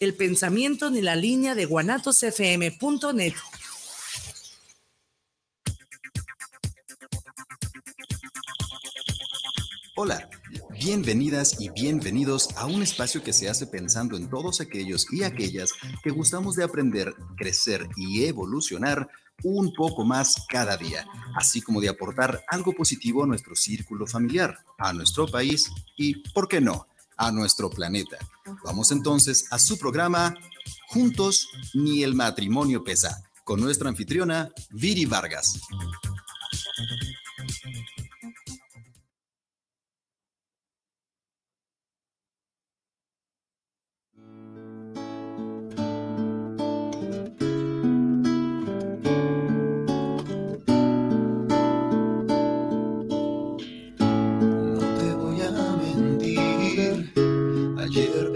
el pensamiento ni la línea de guanatosfm.net. Hola, bienvenidas y bienvenidos a un espacio que se hace pensando en todos aquellos y aquellas que gustamos de aprender, crecer y evolucionar un poco más cada día, así como de aportar algo positivo a nuestro círculo familiar, a nuestro país y, ¿por qué no?, a nuestro planeta. Vamos entonces a su programa Juntos ni el matrimonio pesa, con nuestra anfitriona Viri Vargas.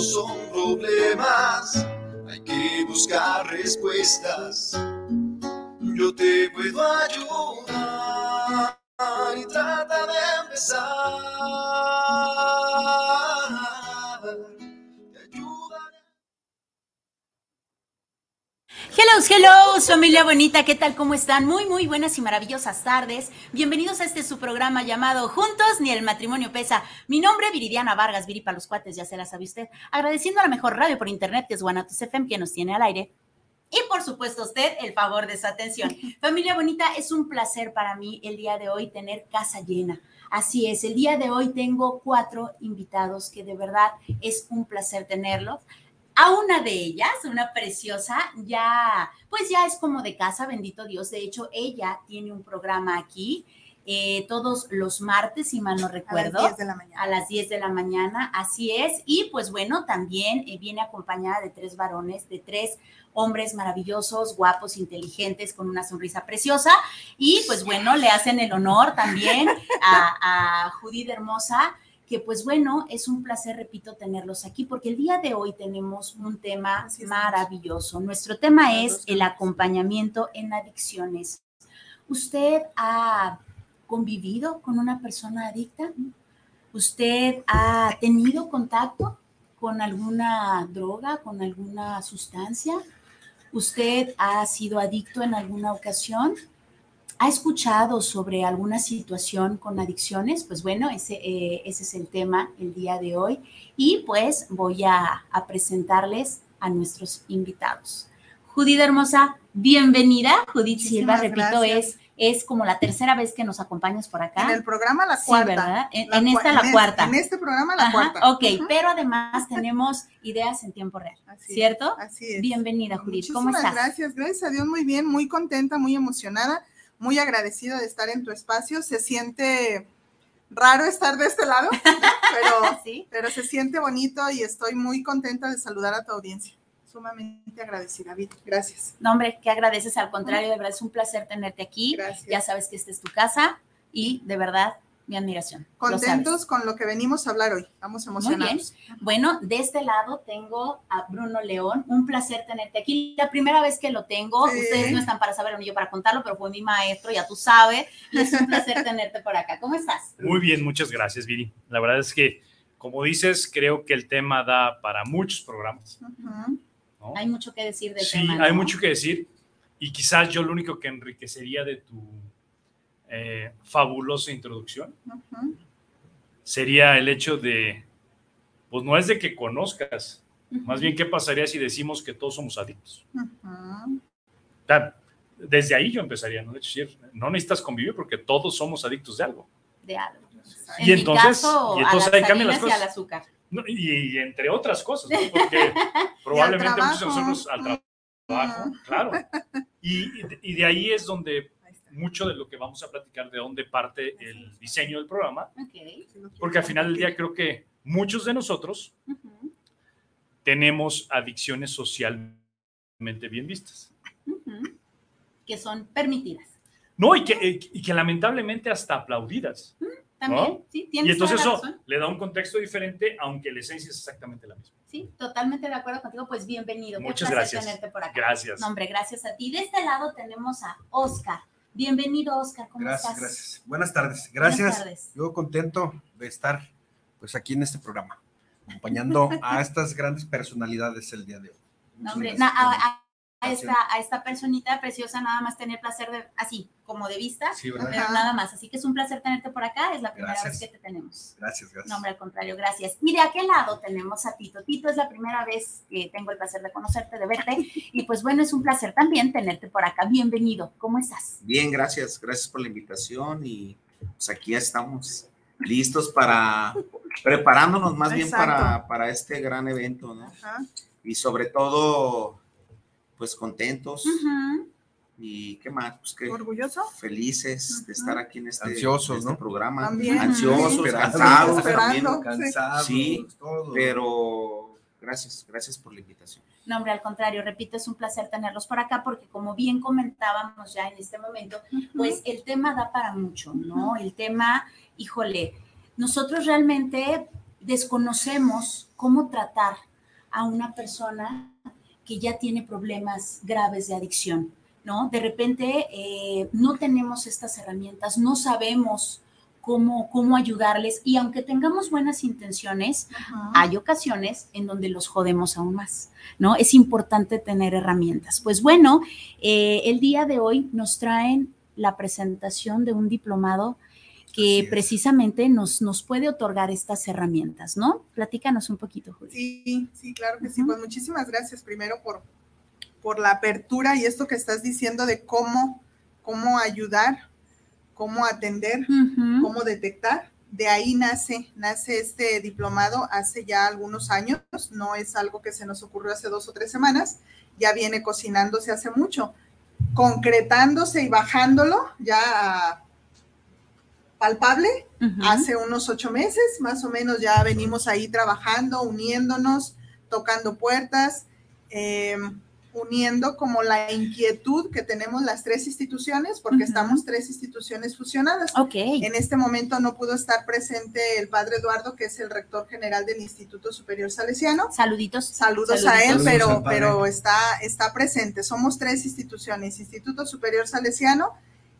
son problemas, hay que buscar respuestas. Yo te puedo ayudar y trata de empezar. Hello, hello, familia bonita, ¿qué tal? ¿Cómo están? Muy, muy buenas y maravillosas tardes. Bienvenidos a este su programa llamado Juntos ni el matrimonio pesa. Mi nombre es Viridiana Vargas, Viri para los cuates, ya se la sabe usted. Agradeciendo a la mejor radio por internet, que es Guanatos FM, que nos tiene al aire. Y por supuesto, usted el favor de su atención. Familia bonita, es un placer para mí el día de hoy tener casa llena. Así es, el día de hoy tengo cuatro invitados que de verdad es un placer tenerlos. A una de ellas, una preciosa, ya, pues ya es como de casa, bendito Dios. De hecho, ella tiene un programa aquí eh, todos los martes, si mal no recuerdo. A las 10 de la mañana. A las 10 de la mañana, así es. Y pues bueno, también eh, viene acompañada de tres varones, de tres hombres maravillosos, guapos, inteligentes, con una sonrisa preciosa. Y pues bueno, le hacen el honor también a, a Judith Hermosa que pues bueno, es un placer, repito, tenerlos aquí porque el día de hoy tenemos un tema maravilloso. Nuestro tema es el acompañamiento en adicciones. ¿Usted ha convivido con una persona adicta? ¿Usted ha tenido contacto con alguna droga, con alguna sustancia? ¿Usted ha sido adicto en alguna ocasión? ¿Ha escuchado sobre alguna situación con adicciones? Pues bueno, ese, eh, ese es el tema el día de hoy. Y pues voy a, presentarles a nuestros invitados. Judith Hermosa, bienvenida. Judith Silva, repito, es es como la tercera vez que nos acompañas por acá. En el programa la cuarta. Sí, ¿verdad? En, esta la cuarta. En este programa la cuarta. Ok, pero además tenemos ideas en tiempo real, ¿cierto? así es. Bienvenida, Judith. ¿Cómo estás? gracias, gracias a Dios, muy bien, muy contenta, muy emocionada, muy agradecida de estar en tu espacio. Se siente raro estar de este lado, pero, ¿Sí? pero se siente bonito y estoy muy contenta de saludar a tu audiencia sumamente agradecida, Gracias. No, hombre, que agradeces, al contrario, de verdad es un placer tenerte aquí. Gracias. Ya sabes que esta es tu casa y de verdad mi admiración. Contentos con lo que venimos a hablar hoy. Vamos emocionados. Muy bien. Bueno, de este lado tengo a Bruno León. Un placer tenerte aquí. La primera vez que lo tengo, ustedes no están para saberlo ni yo para contarlo, pero fue mi maestro, ya tú sabes. es un placer tenerte por acá. ¿Cómo estás? Muy bien, muchas gracias, Viri. La verdad es que, como dices, creo que el tema da para muchos programas. Hay mucho que decir del sí, tema. Sí, hay mucho que decir. Y quizás yo lo único que enriquecería de tu eh, fabulosa introducción sería el hecho de, pues no es de que conozcas, más bien qué pasaría si decimos que todos somos adictos. Desde ahí yo empezaría, ¿no? decir, no necesitas convivir porque todos somos adictos de algo. De algo. Y entonces, y entonces ahí cambian las cosas. Y al azúcar y, entre otras cosas, porque probablemente muchos de nosotros al trabajo, claro. Y, de ahí es donde mucho de lo que vamos a platicar, de dónde parte el diseño del programa, porque al final del día creo que muchos de nosotros tenemos adicciones socialmente bien vistas. Que son permitidas. No, y que, eh, y que lamentablemente hasta aplaudidas. También, sí, tienes Y entonces eso le da un contexto diferente, aunque la esencia es exactamente la misma. Sí, totalmente de acuerdo contigo. Pues bienvenido. Qué Muchas placer gracias. tenerte por acá. Gracias. No, hombre, gracias a ti. De este lado tenemos a Oscar. Bienvenido, Oscar. ¿Cómo Gracias, estás? gracias. Buenas tardes. Buenas Gracias. tardes. Yo contento de estar pues aquí en este programa, acompañando a estas grandes personalidades el día de hoy. No, hombre, na- a, esta, a esta personita preciosa nada más tener placer de, así, como de vista, pero nada más. Así que es un placer tenerte por acá. Es la primera Gracias. vez que te tenemos. Gracias, gracias. No, hombre, al contrario, gracias. Y de aquel lado tenemos a Tito. Tito es la primera vez que tengo el placer de conocerte, de verte. Y pues bueno, es un placer también tenerte por acá. Bienvenido. ¿Cómo estás? Bien, gracias, gracias por la invitación y pues aquí estamos listos para preparándonos más bien para, para este gran evento, ¿no? Ajá. Y sobre todo, pues contentos Ujú. Y qué más, pues que ¿Orgulloso? felices de estar aquí en este, Ansiosos, en este ¿no? programa, También. ansiosos, cansados también, Cansados, Sí, pero gracias, gracias por la invitación. No, hombre, al contrario, repito, es un placer tenerlos por acá porque como bien comentábamos ya en este momento, pues el tema da para mucho, ¿no? El tema, híjole, nosotros realmente desconocemos cómo tratar a una persona que ya tiene problemas graves de adicción, ¿no? De repente eh, no tenemos estas herramientas, no sabemos cómo, cómo ayudarles y aunque tengamos buenas intenciones, Ajá. hay ocasiones en donde los jodemos aún más, ¿no? Es importante tener herramientas. Pues bueno, eh, el día de hoy nos traen la presentación de un diplomado que precisamente nos, nos puede otorgar estas herramientas, ¿no? Platícanos un poquito, Juli. Sí, sí, claro que sí. Pues muchísimas gracias primero por, por la apertura y esto que estás diciendo de cómo, cómo ayudar, cómo atender, cómo detectar. De ahí nace, nace este diplomado hace ya algunos años, no es algo que se nos ocurrió hace dos o tres semanas, ya viene cocinándose hace mucho, concretándose y bajándolo ya palpable hace unos ocho meses, más o menos ya venimos ahí trabajando, uniéndonos, tocando puertas, eh, uniendo como la inquietud que tenemos las tres instituciones, porque estamos tres instituciones fusionadas. Ok. En este momento no pudo estar presente el padre Eduardo, que es el rector general del Instituto Superior Salesiano. Saluditos. Saludos, a él, Saludos pero, al padre. pero está, está presente. Somos tres instituciones. Instituto Superior Salesiano,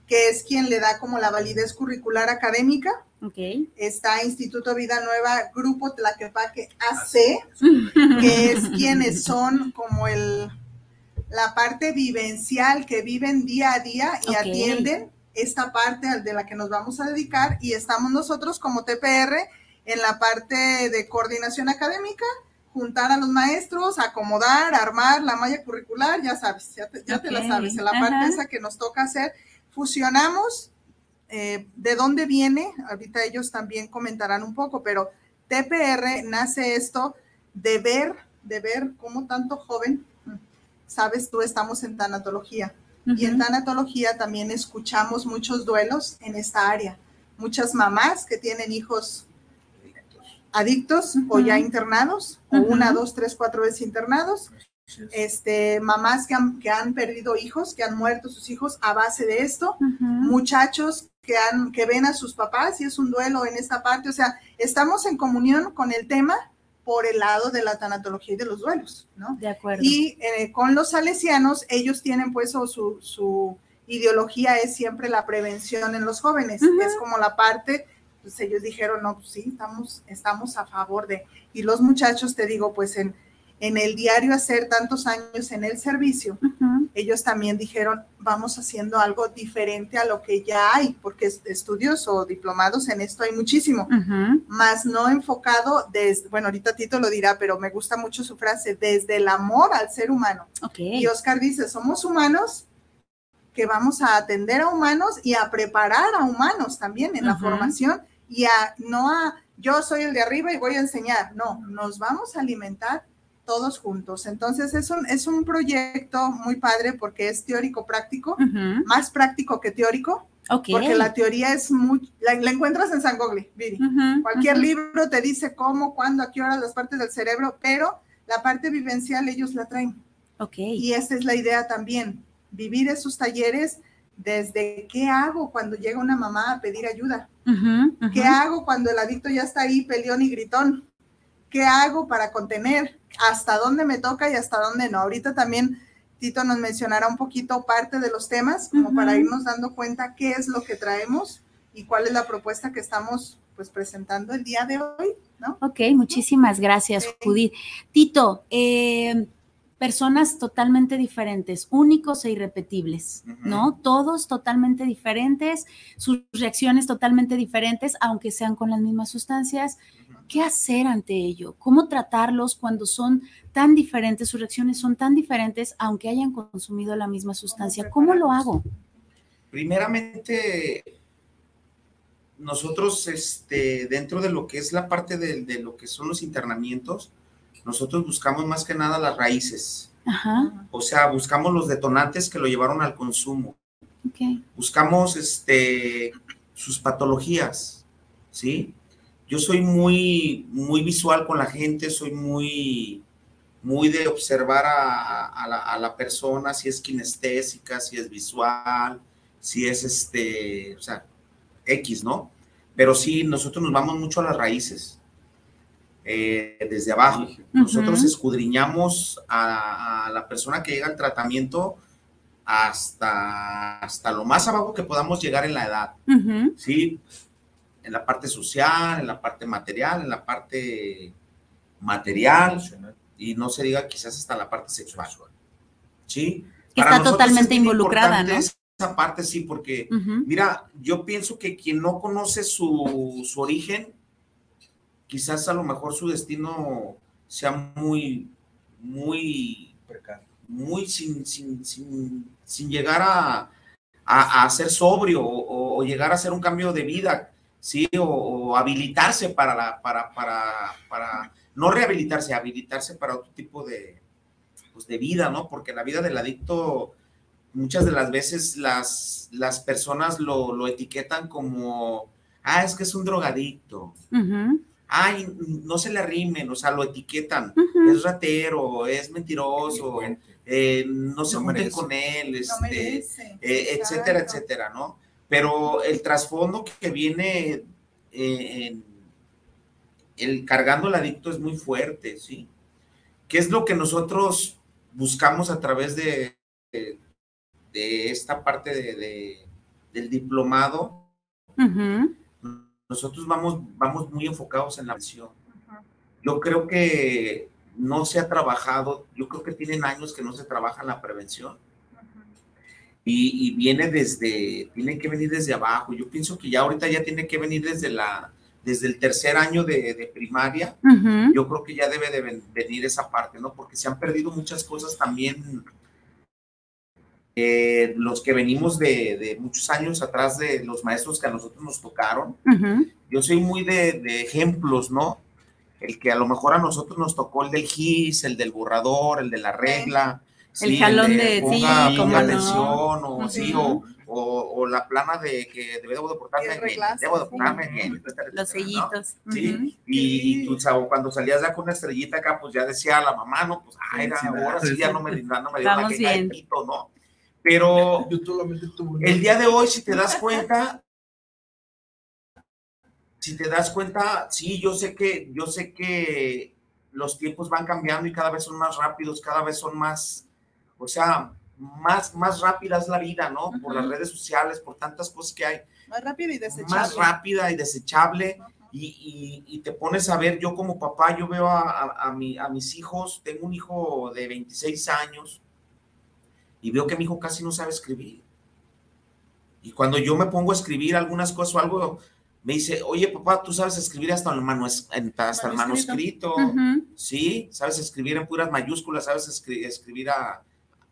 que es quien le da como la validez curricular académica. Ok. Está Instituto Vida Nueva, Grupo Tlaquepaque AC, que es quienes son como el, la parte vivencial que viven día a día y atienden esta parte de la que nos vamos a dedicar y estamos nosotros como TPR en la parte de coordinación académica, juntar a los maestros, acomodar, armar la malla curricular, ya sabes, ya te, ya te la sabes, en la ajá. parte esa que nos toca hacer, fusionamos, eh, ¿de dónde viene? Ahorita ellos también comentarán un poco, pero TPR nace esto de ver, de ver cómo tanto joven, sabes tú, estamos en tanatología. Y en tanatología también escuchamos muchos duelos en esta área. Muchas mamás que tienen hijos adictos o ya internados, o una, dos, tres, cuatro veces internados. Este, mamás que han, que han perdido hijos, que han muerto sus hijos a base de esto. Muchachos que, han, que ven a sus papás y es un duelo en esta parte. O sea, estamos en comunión con el tema por el lado de la tanatología y de los duelos, ¿no? De acuerdo. Y eh, con los salesianos, ellos tienen pues o su, su ideología es siempre la prevención en los jóvenes. Es como la parte, pues ellos dijeron, no, pues sí, estamos, estamos a favor de. Y los muchachos, te digo, pues en, en el diario hacer tantos años en el servicio, ellos también dijeron, vamos haciendo algo diferente a lo que ya hay, porque es- estudios o diplomados en esto hay muchísimo más no enfocado desde, bueno, ahorita Tito lo dirá, pero me gusta mucho su frase, desde el amor al ser humano. Y Oscar dice, somos humanos que vamos a atender a humanos y a preparar a humanos también en la formación y a no a yo soy el de arriba y voy a enseñar, no, nos vamos a alimentar todos juntos. Entonces es un, es un proyecto muy padre porque es teórico práctico, más práctico que teórico, Ok. porque la teoría es muy, la, la encuentras en San Gogli, Viri. Cualquier libro te dice cómo, cuándo, a qué horas las partes del cerebro, pero la parte vivencial ellos la traen. Ok. Y esa es la idea también, vivir esos talleres desde qué hago cuando llega una mamá a pedir ayuda, qué hago cuando el adicto ya está ahí peleón y gritón, qué hago para contener, hasta dónde me toca y hasta dónde no. Ahorita también Tito nos mencionará un poquito parte de los temas, como para irnos dando cuenta qué es lo que traemos y cuál es la propuesta que estamos pues presentando el día de hoy, ¿no? Ok, muchísimas gracias, Judith. Tito, eh, personas totalmente diferentes, únicos e irrepetibles, ¿no? Todos totalmente diferentes, sus reacciones totalmente diferentes, aunque sean con las mismas sustancias. ¿Qué hacer ante ello? ¿Cómo tratarlos cuando son tan diferentes, sus reacciones son tan diferentes, aunque hayan consumido la misma sustancia? ¿Cómo lo hago? Primeramente, nosotros, este, dentro de lo que es la parte de, lo que son los internamientos, nosotros buscamos más que nada las raíces. O sea, buscamos los detonantes que lo llevaron al consumo. Buscamos este, sus patologías, ¿sí? Yo soy muy, muy visual con la gente, soy muy, muy de observar a, la, a, la, persona, si es kinestésica, si es visual, si es este, o sea, X, ¿no? Pero sí, nosotros nos vamos mucho a las raíces, eh, desde abajo. Nosotros escudriñamos a, la persona que llega al tratamiento hasta, hasta lo más abajo que podamos llegar en la edad, ¿sí? En la parte social, en la parte material, en la parte material, y no se diga quizás hasta la parte sexual. ¿Sí? está totalmente involucrada, ¿no? esa parte sí, porque mira, yo pienso que quien no conoce su, origen, quizás a lo mejor su destino sea muy, muy, muy sin, sin, sin, llegar a, a, ser sobrio o, llegar a hacer un cambio de vida, ¿sí? O, habilitarse para, la, para, para, para, no rehabilitarse, habilitarse para otro tipo de, pues, de vida, ¿no? Porque la vida del adicto muchas de las veces las, las personas lo, etiquetan como, ah, es que es un drogadicto. Ay, no se le arrimen, o sea, lo etiquetan. Es ratero, es mentiroso, eh, no se no con él, este, eh, etcétera, etcétera, ¿no? Pero el trasfondo que viene eh, el cargando el adicto es muy fuerte, ¿sí? ¿Qué es lo que nosotros buscamos a través de, de esta parte de, del diplomado, nosotros vamos, vamos muy enfocados en la visión. Yo creo que no se ha trabajado, yo creo que tienen años que no se trabaja en la prevención. Y, viene desde, tiene que venir desde abajo. Yo pienso que ya ahorita ya tiene que venir desde la, desde el tercer año de, primaria. Yo creo que ya debe de venir esa parte, ¿no? Porque se han perdido muchas cosas también eh, los que venimos de, muchos años atrás de los maestros que a nosotros nos tocaron, yo soy muy de, ejemplos, ¿no? El que a lo mejor a nosotros nos tocó el del GIS, el del borrador, el de la regla. El jalón de, sí, como atención, o, sí, o, la plana de que debo de portarme bien, debo de portarme bien. Los sellitos. Sí, y, tú, sabes, cuando salías ya con una estrellita acá, pues ya decía la mamá, no, pues, ay, ahora sí ya no me, no me dio la que ¿no? Pero el día de hoy, si te das cuenta, si te das cuenta, sí, yo sé que, yo sé que los tiempos van cambiando y cada vez son más rápidos, cada vez son más, o sea, más, más rápida es la vida, ¿no? Por las redes sociales, por tantas cosas que hay. Más rápida y desechable. Más rápida y desechable. y, te pones a ver, yo como papá, yo veo a, a, mi, a mis hijos, tengo un hijo de 26 años, y veo que mi hijo casi no sabe escribir. Y cuando yo me pongo a escribir algunas cosas o algo, me dice, oye papá, tú sabes escribir hasta el, hasta el manuscrito, ¿sí? Sabes escribir en puras mayúsculas, sabes escribir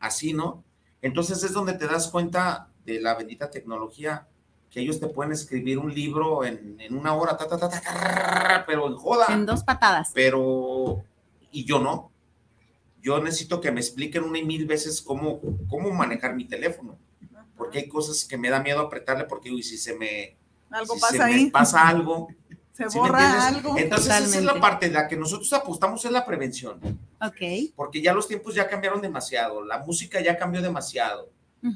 así, ¿no? Entonces es donde te das cuenta de la bendita tecnología, que ellos te pueden escribir un libro en, una hora, pero en joda. En dos patadas. Pero, y yo no yo necesito que me expliquen una y mil veces cómo, cómo manejar mi teléfono, porque hay cosas que me da miedo apretarle porque uy, si se me, algo pasa, ahí. pasa algo, se borra algo. Entonces esa es la parte de la que nosotros apostamos es la prevención. Ok. Porque ya los tiempos ya cambiaron demasiado, la música ya cambió demasiado.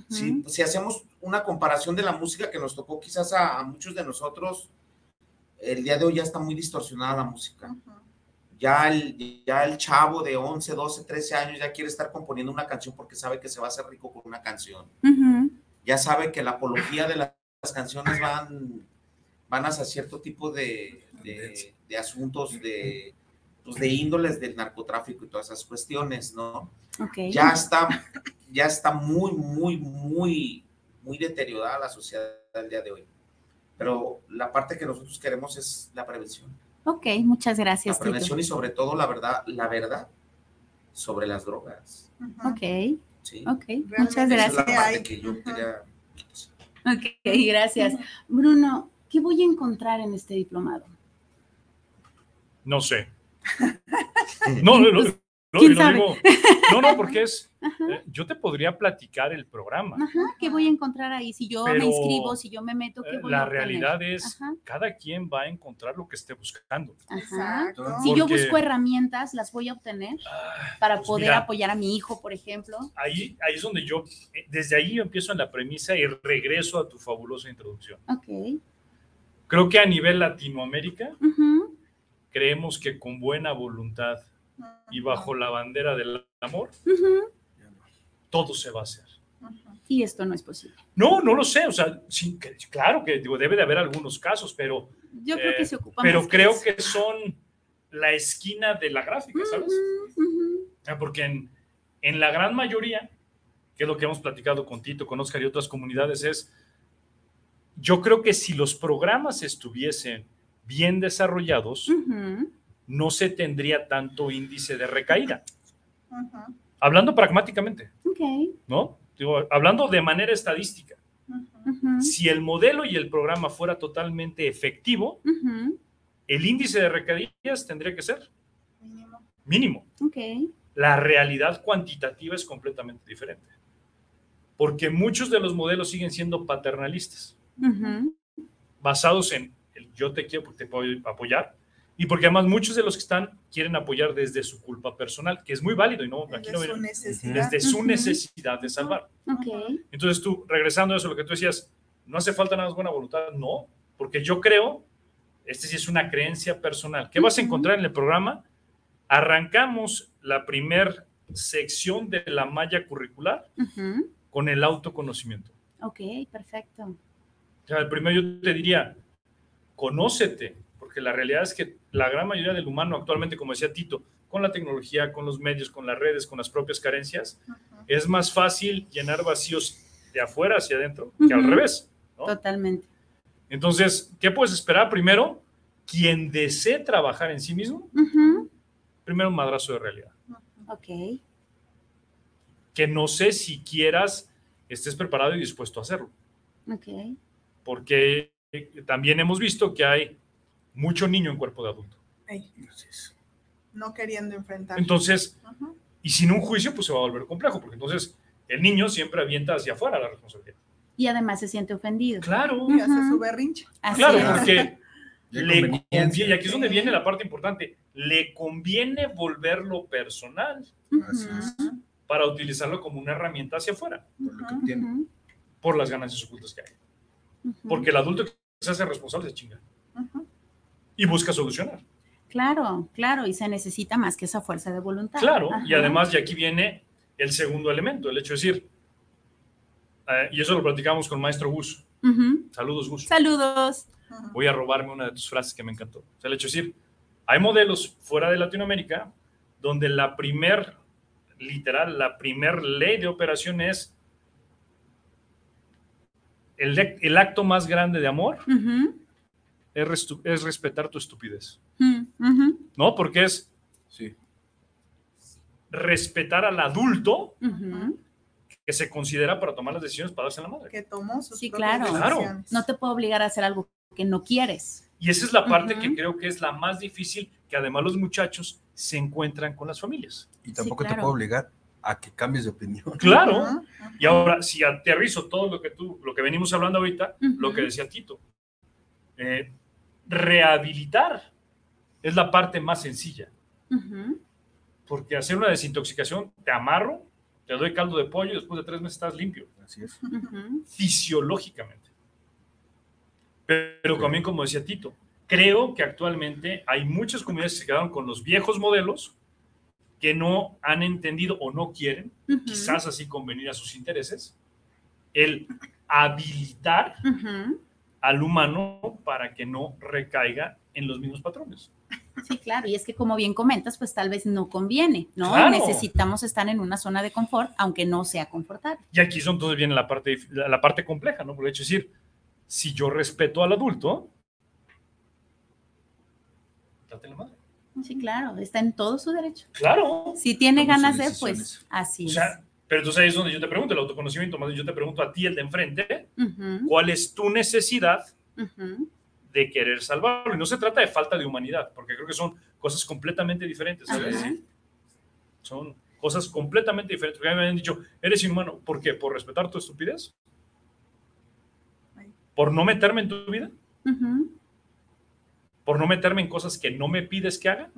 si, si, hacemos una comparación de la música que nos tocó quizás a, a, muchos de nosotros, el día de hoy ya está muy distorsionada la música. Ya el, ya el chavo de 11, 12, 13 años ya quiere estar componiendo una canción porque sabe que se va a hacer rico con una canción. Ya sabe que la apología de las canciones van, van hacia cierto tipo de, de, de asuntos de, pues de índoles del narcotráfico y todas esas cuestiones, ¿no? Okay. Ya está, ya está muy, muy, muy, muy deteriorada la sociedad del día de hoy. Pero la parte que nosotros queremos es la prevención. Ok, muchas gracias. La prevención Tito. y sobre todo la verdad, la verdad sobre las drogas. Uh -huh. Ok. Sí. Ok, muchas gracias. Es la parte que yo quería... Ok, gracias. Bruno, ¿qué voy a encontrar en este diplomado? No sé. No, no, no, no, ¿Quién sabe? digo- no, no, porque es. eh, yo te podría platicar el programa. Ajá, ¿qué voy a encontrar ahí? Si yo me inscribo, si yo me meto, ¿qué Eh, voy a La realidad es, Ajá, cada quien va a encontrar lo que esté buscando. ajá. Si yo busco herramientas, ¿las voy a obtener para pues poder mira. apoyar a mi hijo, por ejemplo? Ahí, ahí es donde yo, eh, desde ahí yo empiezo en la premisa y regreso a tu fabulosa introducción. Ok. Creo que a nivel Latinoamérica creemos que con buena voluntad y bajo la bandera del amor, todo se va a hacer. Y esto no es posible. No, no lo sé, o sea, sí, que- claro que digo, debe de haber algunos casos, pero, Yo creo Eh, que se ocupa pero más creo que son la esquina de la gráfica, ¿sabes? Ah, Porque en, en la gran mayoría, que es lo que hemos platicado con Tito, con Oscar y otras comunidades, es, yo creo que si los programas estuviesen bien desarrollados, no se tendría tanto índice de recaída. Hablando pragmáticamente. ¿no? Digo, hablando de manera estadística, si el modelo y el programa fuera totalmente efectivo, el índice de recaídas tendría que ser Mínimo. mínimo. La realidad cuantitativa es completamente diferente. Porque muchos de los modelos siguen siendo paternalistas, basados en el yo te quiero porque te puedo apoyar, y porque además muchos de los que están quieren apoyar desde su culpa personal, que es muy válido y no, aquí Desde no su viene- necesidad. desde su Ujú. necesidad de salvar. Entonces tú, regresando a eso, lo que tú decías, no hace falta nada más buena voluntad, no, porque yo creo, este sí es una creencia personal, ¿qué vas a encontrar en el programa? Arrancamos la primer sección de la malla curricular con el autoconocimiento. Ok, perfecto. O sea, el primero yo te diría, conócete, porque la realidad es que la gran mayoría del humano actualmente, como decía Tito, con la tecnología, con los medios, con las redes, con las propias carencias, es más fácil llenar vacíos de afuera hacia adentro que al revés. ¿no? Totalmente. Entonces, ¿qué puedes esperar? Primero, quien desee trabajar en sí mismo, primero un madrazo de realidad. Ok. Que no sé si quieras, estés preparado y dispuesto a hacerlo. Ok. Porque también hemos visto que hay mucho niño en cuerpo de adulto. No queriendo enfrentar. Entonces, y sin un juicio, pues se va a volver complejo, porque entonces el niño siempre avienta hacia afuera la responsabilidad. Y además se siente ofendido. Claro, Y hace su berrinche. Así claro, es. porque le conviene, y aquí es donde viene la parte importante, le conviene volverlo personal Así es. Ujú, para utilizarlo como una herramienta hacia afuera, Por lo que Ujú. tiene. ujú, por las ganancias ocultas que hay. Porque el adulto que se hace responsable se chinga Ujú. y busca solucionar. Claro, claro, y se necesita más que esa fuerza de voluntad. Claro, y además, y aquí viene el segundo elemento, el hecho de decir, eh, y eso lo platicamos con Maestro Gus. Saludos, Gus. Saludos. Voy a robarme una de tus frases que me encantó. O sea, el hecho de decir, hay modelos fuera de Latinoamérica donde la primer, literal, la primer ley de operación es el, el acto más grande de amor es, restu- es respetar tu estupidez. ujú, ¿No? Porque es Sí. respetar al adulto que se considera para tomar las decisiones para darse la madre. Que tomó sus Sí, claro. Claro. No te puedo obligar a hacer algo que no quieres. Y esa es la parte que creo que es la más difícil, que además los muchachos se encuentran con las familias. Y tampoco te claro. puedo obligar a que cambies de opinión. Claro. Y ahora, si aterrizo todo lo que tú, lo que venimos hablando ahorita, lo que decía Tito, eh, rehabilitar es la parte más sencilla. Porque hacer una desintoxicación, te amarro, te doy caldo de pollo y después de tres meses estás limpio. Así es. Fisiológicamente. Pero también, como decía Tito, creo que actualmente hay muchas comunidades que se quedaron con los viejos modelos que no han entendido o no quieren, quizás así convenir a sus intereses, el habilitar al humano para que no recaiga en los mismos patrones. Sí, claro, y es que como bien comentas, pues tal vez no conviene, ¿no? Necesitamos estar en una zona de confort, aunque no sea confortable. Y aquí son entonces viene la parte, la parte compleja, ¿no? Por hecho, decir, si yo respeto al adulto, date la madre. Sí, claro, está en todo su derecho. Claro. Si tiene ganas de, pues así o sea, es. Pero entonces ahí es donde yo te pregunto, el autoconocimiento, más yo te pregunto a ti, el de enfrente, ¿cuál es tu necesidad de querer salvarlo? Y no se trata de falta de humanidad, porque creo que son cosas completamente diferentes, ¿sabes? Son cosas completamente diferentes. Porque a mí me han dicho, eres inhumano. ¿Por qué? ¿Por respetar tu estupidez? ¿Por no meterme en tu vida? ¿Por no meterme en cosas que no me pides que haga?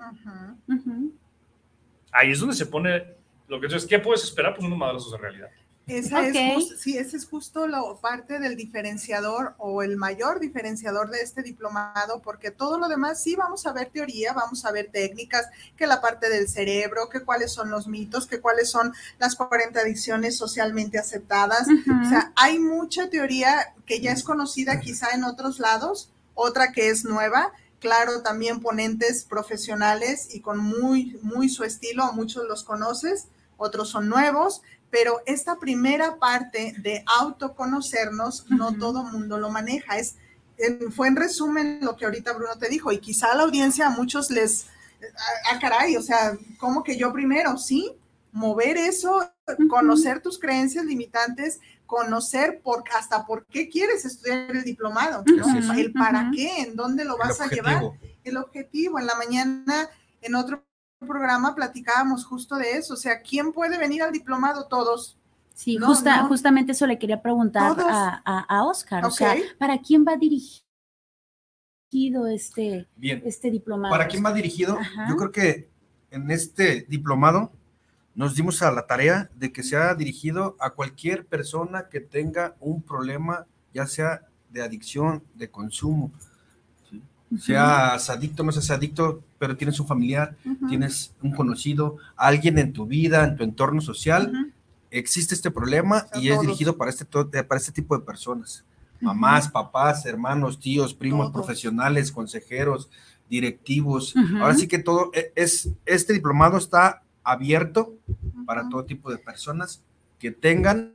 Ahí es donde se pone lo que es, ¿qué puedes esperar? Pues unos madrazos de realidad. Esa es sí, ese es justo la parte del diferenciador o el mayor diferenciador de este diplomado, porque todo lo demás sí vamos a ver teoría, vamos a ver técnicas, que la parte del cerebro, que cuáles son los mitos, que cuáles son las 40 adicciones socialmente aceptadas. O sea, hay mucha teoría que ya es conocida quizá en otros lados, otra que es nueva, claro, también ponentes profesionales y con muy, muy su estilo, muchos los conoces, otros son nuevos, pero esta primera parte de autoconocernos, no todo mundo lo maneja. Es, fue en resumen lo que ahorita Bruno te dijo, y quizá a la audiencia a muchos les, ah, caray, o sea, ¿cómo que yo primero? Sí, mover eso, conocer tus creencias limitantes, conocer por, hasta por qué quieres estudiar el diplomado, el para qué, en dónde lo vas a llevar, el objetivo. En la mañana, en otro programa, platicábamos justo de eso, o sea, ¿quién puede venir al diplomado? Todos. Sí, justamente eso le quería preguntar a, Oscar, o sea, ¿para quién va dirigido este, este diplomado? ¿Para quién va dirigido? Yo creo que en este diplomado nos dimos a la tarea de que sea dirigido a cualquier persona que tenga un problema, ya sea de adicción, de consumo, seas adicto, no seas adicto, pero tienes un familiar, tienes un conocido, alguien en tu vida, en tu entorno social, existe este problema y es dirigido para este, para este tipo de personas. Mamás, papás, hermanos, tíos, primos, profesionales, consejeros, directivos. Ahora sí que todo e, es, este diplomado está abierto para todo tipo de personas que tengan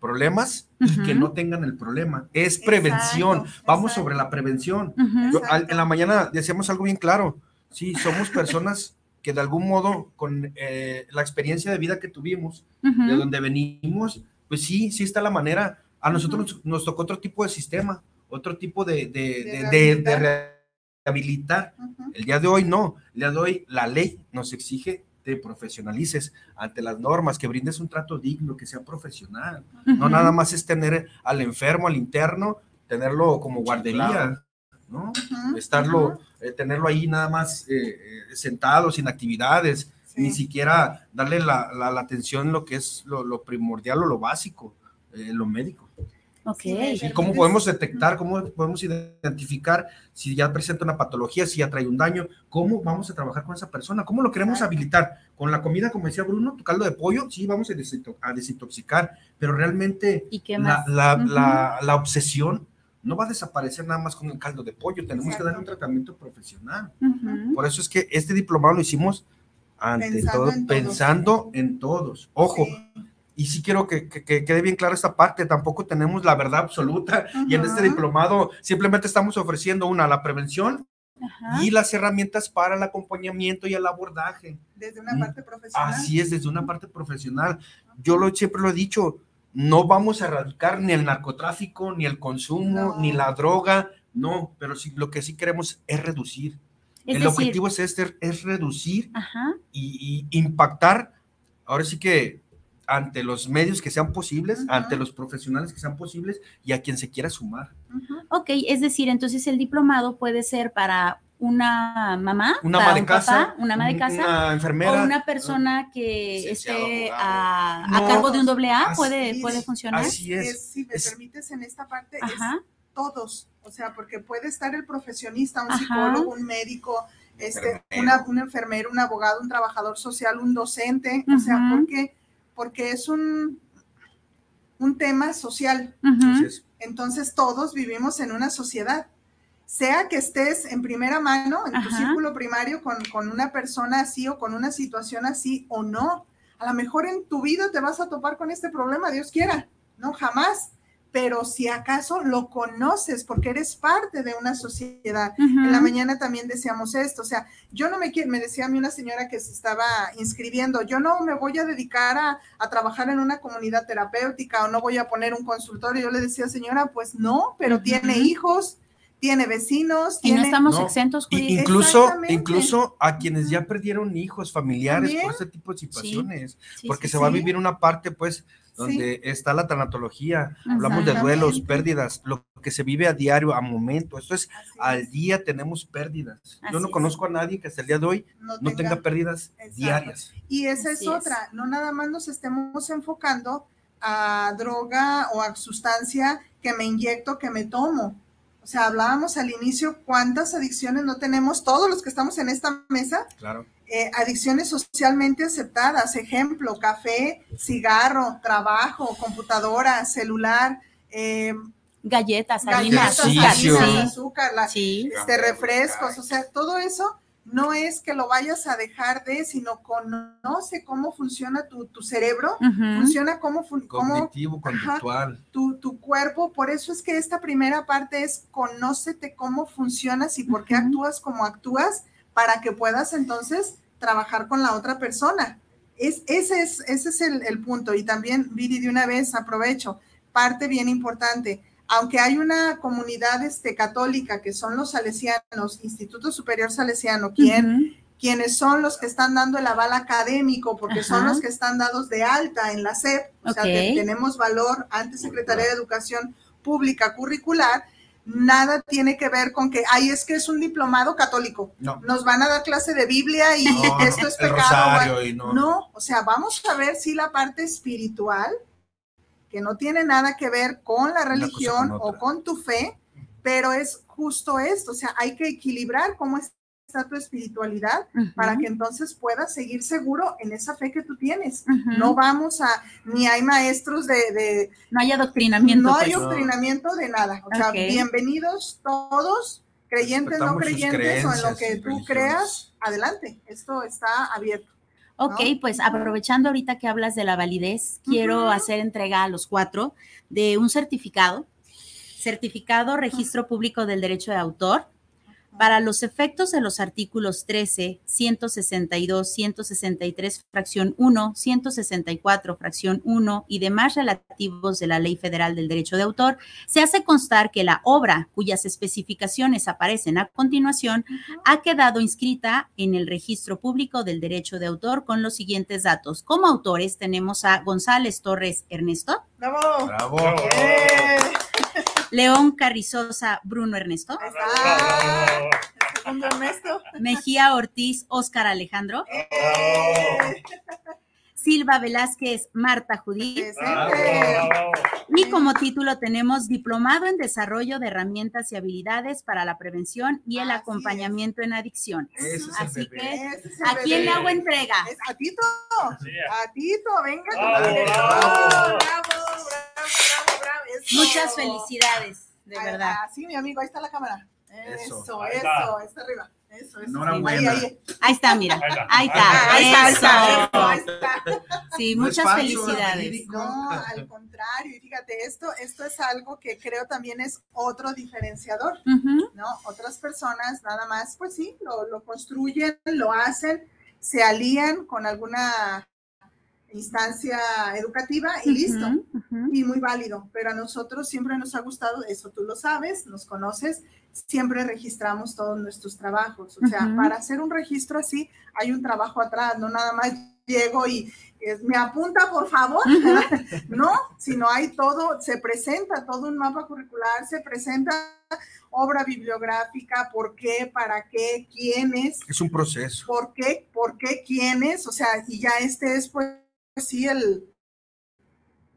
problemas y que no tengan el problema. Es prevención. Vamos sobre la prevención. en la mañana decíamos algo bien claro. Sí, somos personas que de algún modo, con eh, la experiencia de vida que tuvimos, de donde venimos, pues sí, sí está la manera. A nosotros nos, tocó otro tipo de sistema, otro tipo de, de habilitar. El día de hoy no, el día de hoy la ley nos exige te profesionalices ante las normas, que brindes un trato digno, que sea profesional. No nada más es tener al enfermo, al interno, tenerlo como guardería, ¿no? Estarlo, eh, tenerlo ahí nada más eh, eh, sentado, sin actividades, ni siquiera darle la, la, atención lo que es lo, lo primordial o lo básico, lo médico. ¿Y cómo podemos detectar, cómo podemos identificar si ya presenta una patología, si ya trae un daño? ¿Cómo vamos a trabajar con esa persona? ¿Cómo lo queremos habilitar? Con la comida, como decía Bruno, tu caldo de pollo, sí, vamos a, desintoxicar, pero realmente la, la, obsesión no va a desaparecer nada más con el caldo de pollo, tenemos que dar un tratamiento profesional. Por eso es que este diplomado lo hicimos ante pensando todo, en pensando todos. en todos. Ojo, y sí quiero que, quede bien clara esta parte, tampoco tenemos la verdad absoluta y en este diplomado simplemente estamos ofreciendo una, la prevención y las herramientas para el acompañamiento y el abordaje. Desde una parte profesional. Así es, desde una parte profesional. Yo lo, siempre lo he dicho, no vamos a erradicar ni el narcotráfico, ni el consumo, ni la droga, no, pero sí, lo que sí queremos es reducir. el objetivo es este, es reducir y impactar. Ahora sí que ante los medios que sean posibles, ante los profesionales que sean posibles y a quien se quiera sumar. Ok, es decir, entonces el diplomado puede ser para una mamá, una ama de casa, una ama de casa, una enfermera, o una persona que esté a, cargo de un doble A, puede, puede funcionar. Así es. si me permites en esta parte, es todos, o sea, porque puede estar el profesionista, un psicólogo, un médico, este, una, un enfermero, un abogado, un trabajador social, un docente, o sea, porque, porque es un, un tema social. Entonces todos vivimos en una sociedad sea que estés en primera mano, en tu círculo primario, con, con, una persona así o con una situación así o no. A lo mejor en tu vida te vas a topar con este problema, Dios quiera, no jamás. Pero si acaso lo conoces porque eres parte de una sociedad. En la mañana también decíamos esto, o sea, yo no me quiero, me decía a mí una señora que se estaba inscribiendo, yo no me voy a dedicar a, a trabajar en una comunidad terapéutica o no voy a poner un consultorio. Yo le decía, señora, pues no, pero tiene hijos, tiene vecinos. Y no estamos exentos. Incluso, incluso a quienes ya perdieron hijos, familiares, por este tipo de situaciones, porque se va a vivir una parte, pues, donde está la tanatología, hablamos de duelos, pérdidas, lo que se vive a diario, a momento, esto es, al día tenemos pérdidas. Yo no conozco a nadie que hasta el día de hoy no, tenga, pérdidas diarias. Y esa es otra, no nada más nos estemos enfocando a droga o a sustancia que me inyecto, que me tomo o sea, hablábamos al inicio cuántas adicciones no tenemos todos los que estamos en esta mesa. Claro. Eh, adicciones socialmente aceptadas, ejemplo, café, cigarro, trabajo, computadora, celular, eh, galletas, galletas, azúcar, este, refrescos, o sea, todo eso no es que lo vayas a dejar de, sino conoce cómo funciona tu, cerebro, funciona cómo... Cognitivo, conductual. tu, tu, cuerpo, por eso es que esta primera parte es conócete cómo funcionas y por qué actúas como actúas para que puedas entonces trabajar con la otra persona. Es, ese es, ese es el, el punto. Y también, Viri, de una vez aprovecho, parte bien importante aunque hay una comunidad este, católica que son los salesianos, Instituto Superior Salesiano, quien, quienes son los que están dando el aval académico, porque son los que están dados de alta en la SEP, o sea, tenemos valor ante Secretaría de Educación Pública Curricular, nada tiene que ver con que, ay, es que es un diplomado católico. Nos van a dar clase de Biblia y esto es pecado. no. no, o sea, vamos a ver si la parte espiritual que no tiene nada que ver con la religión o con tu fe, pero es justo esto, o sea, hay que equilibrar cómo está tu espiritualidad para que entonces puedas seguir seguro en esa fe que tú tienes. No vamos a, ni hay maestros de... no hay adoctrinamiento. No hay pues. adoctrinamiento de nada. O sea, bienvenidos todos, creyentes, no creyentes, o en lo que tú creas, adelante, esto está abierto. Ok, pues aprovechando ahorita que hablas de la validez, quiero hacer entrega a los cuatro de un certificado, certificado registro público del derecho de autor, para los efectos de los artículos 13, 162, 163, fracción 1, 164, fracción 1 y demás relativos de la Ley Federal del Derecho de Autor, se hace constar que la obra cuyas especificaciones aparecen a continuación ha quedado inscrita en el registro público del derecho de autor con los siguientes datos. Como autores tenemos a González Torres Ernesto. ¡Bravo! ¡Bravo! León Carrizosa Bruno Ernesto. Ernesto. Mejía Ortiz Óscar Alejandro. ¡Eh! Silva Velázquez Marta Judith. Y como título tenemos Diplomado en Desarrollo de Herramientas y Habilidades para la Prevención y el Acompañamiento en Adicciones. Así que, ¿a quién le hago entrega? a Tito. A Tito, venga. bravo, bravo, bravo, bravo, Muchas felicidades, de verdad. Sí, mi amigo, ahí está la cámara. Eso, eso, eso, está arriba. Eso, eso. Enhorabuena. Ahí, ahí. está, mira. Ahí está. Ahí está. Ahí está. Sí, muchas felicidades. No, al contrario. Y fíjate, esto, esto es algo que creo también es otro diferenciador, ¿no? Otras personas nada más, pues sí, lo, lo construyen, lo hacen, se alían con alguna instancia educativa y listo. Y muy válido. Pero a nosotros siempre nos ha gustado, eso tú lo sabes, nos conoces, siempre registramos todos nuestros trabajos. O sea, para hacer un registro así hay un trabajo atrás, no nada más llego y me apunta, por favor. no, sino hay todo, se presenta todo un mapa curricular, se presenta obra bibliográfica, por qué, para qué, quiénes. Es un proceso. ¿Por qué? ¿Por qué? ¿Quiénes? O sea, y ya este es pues sí el,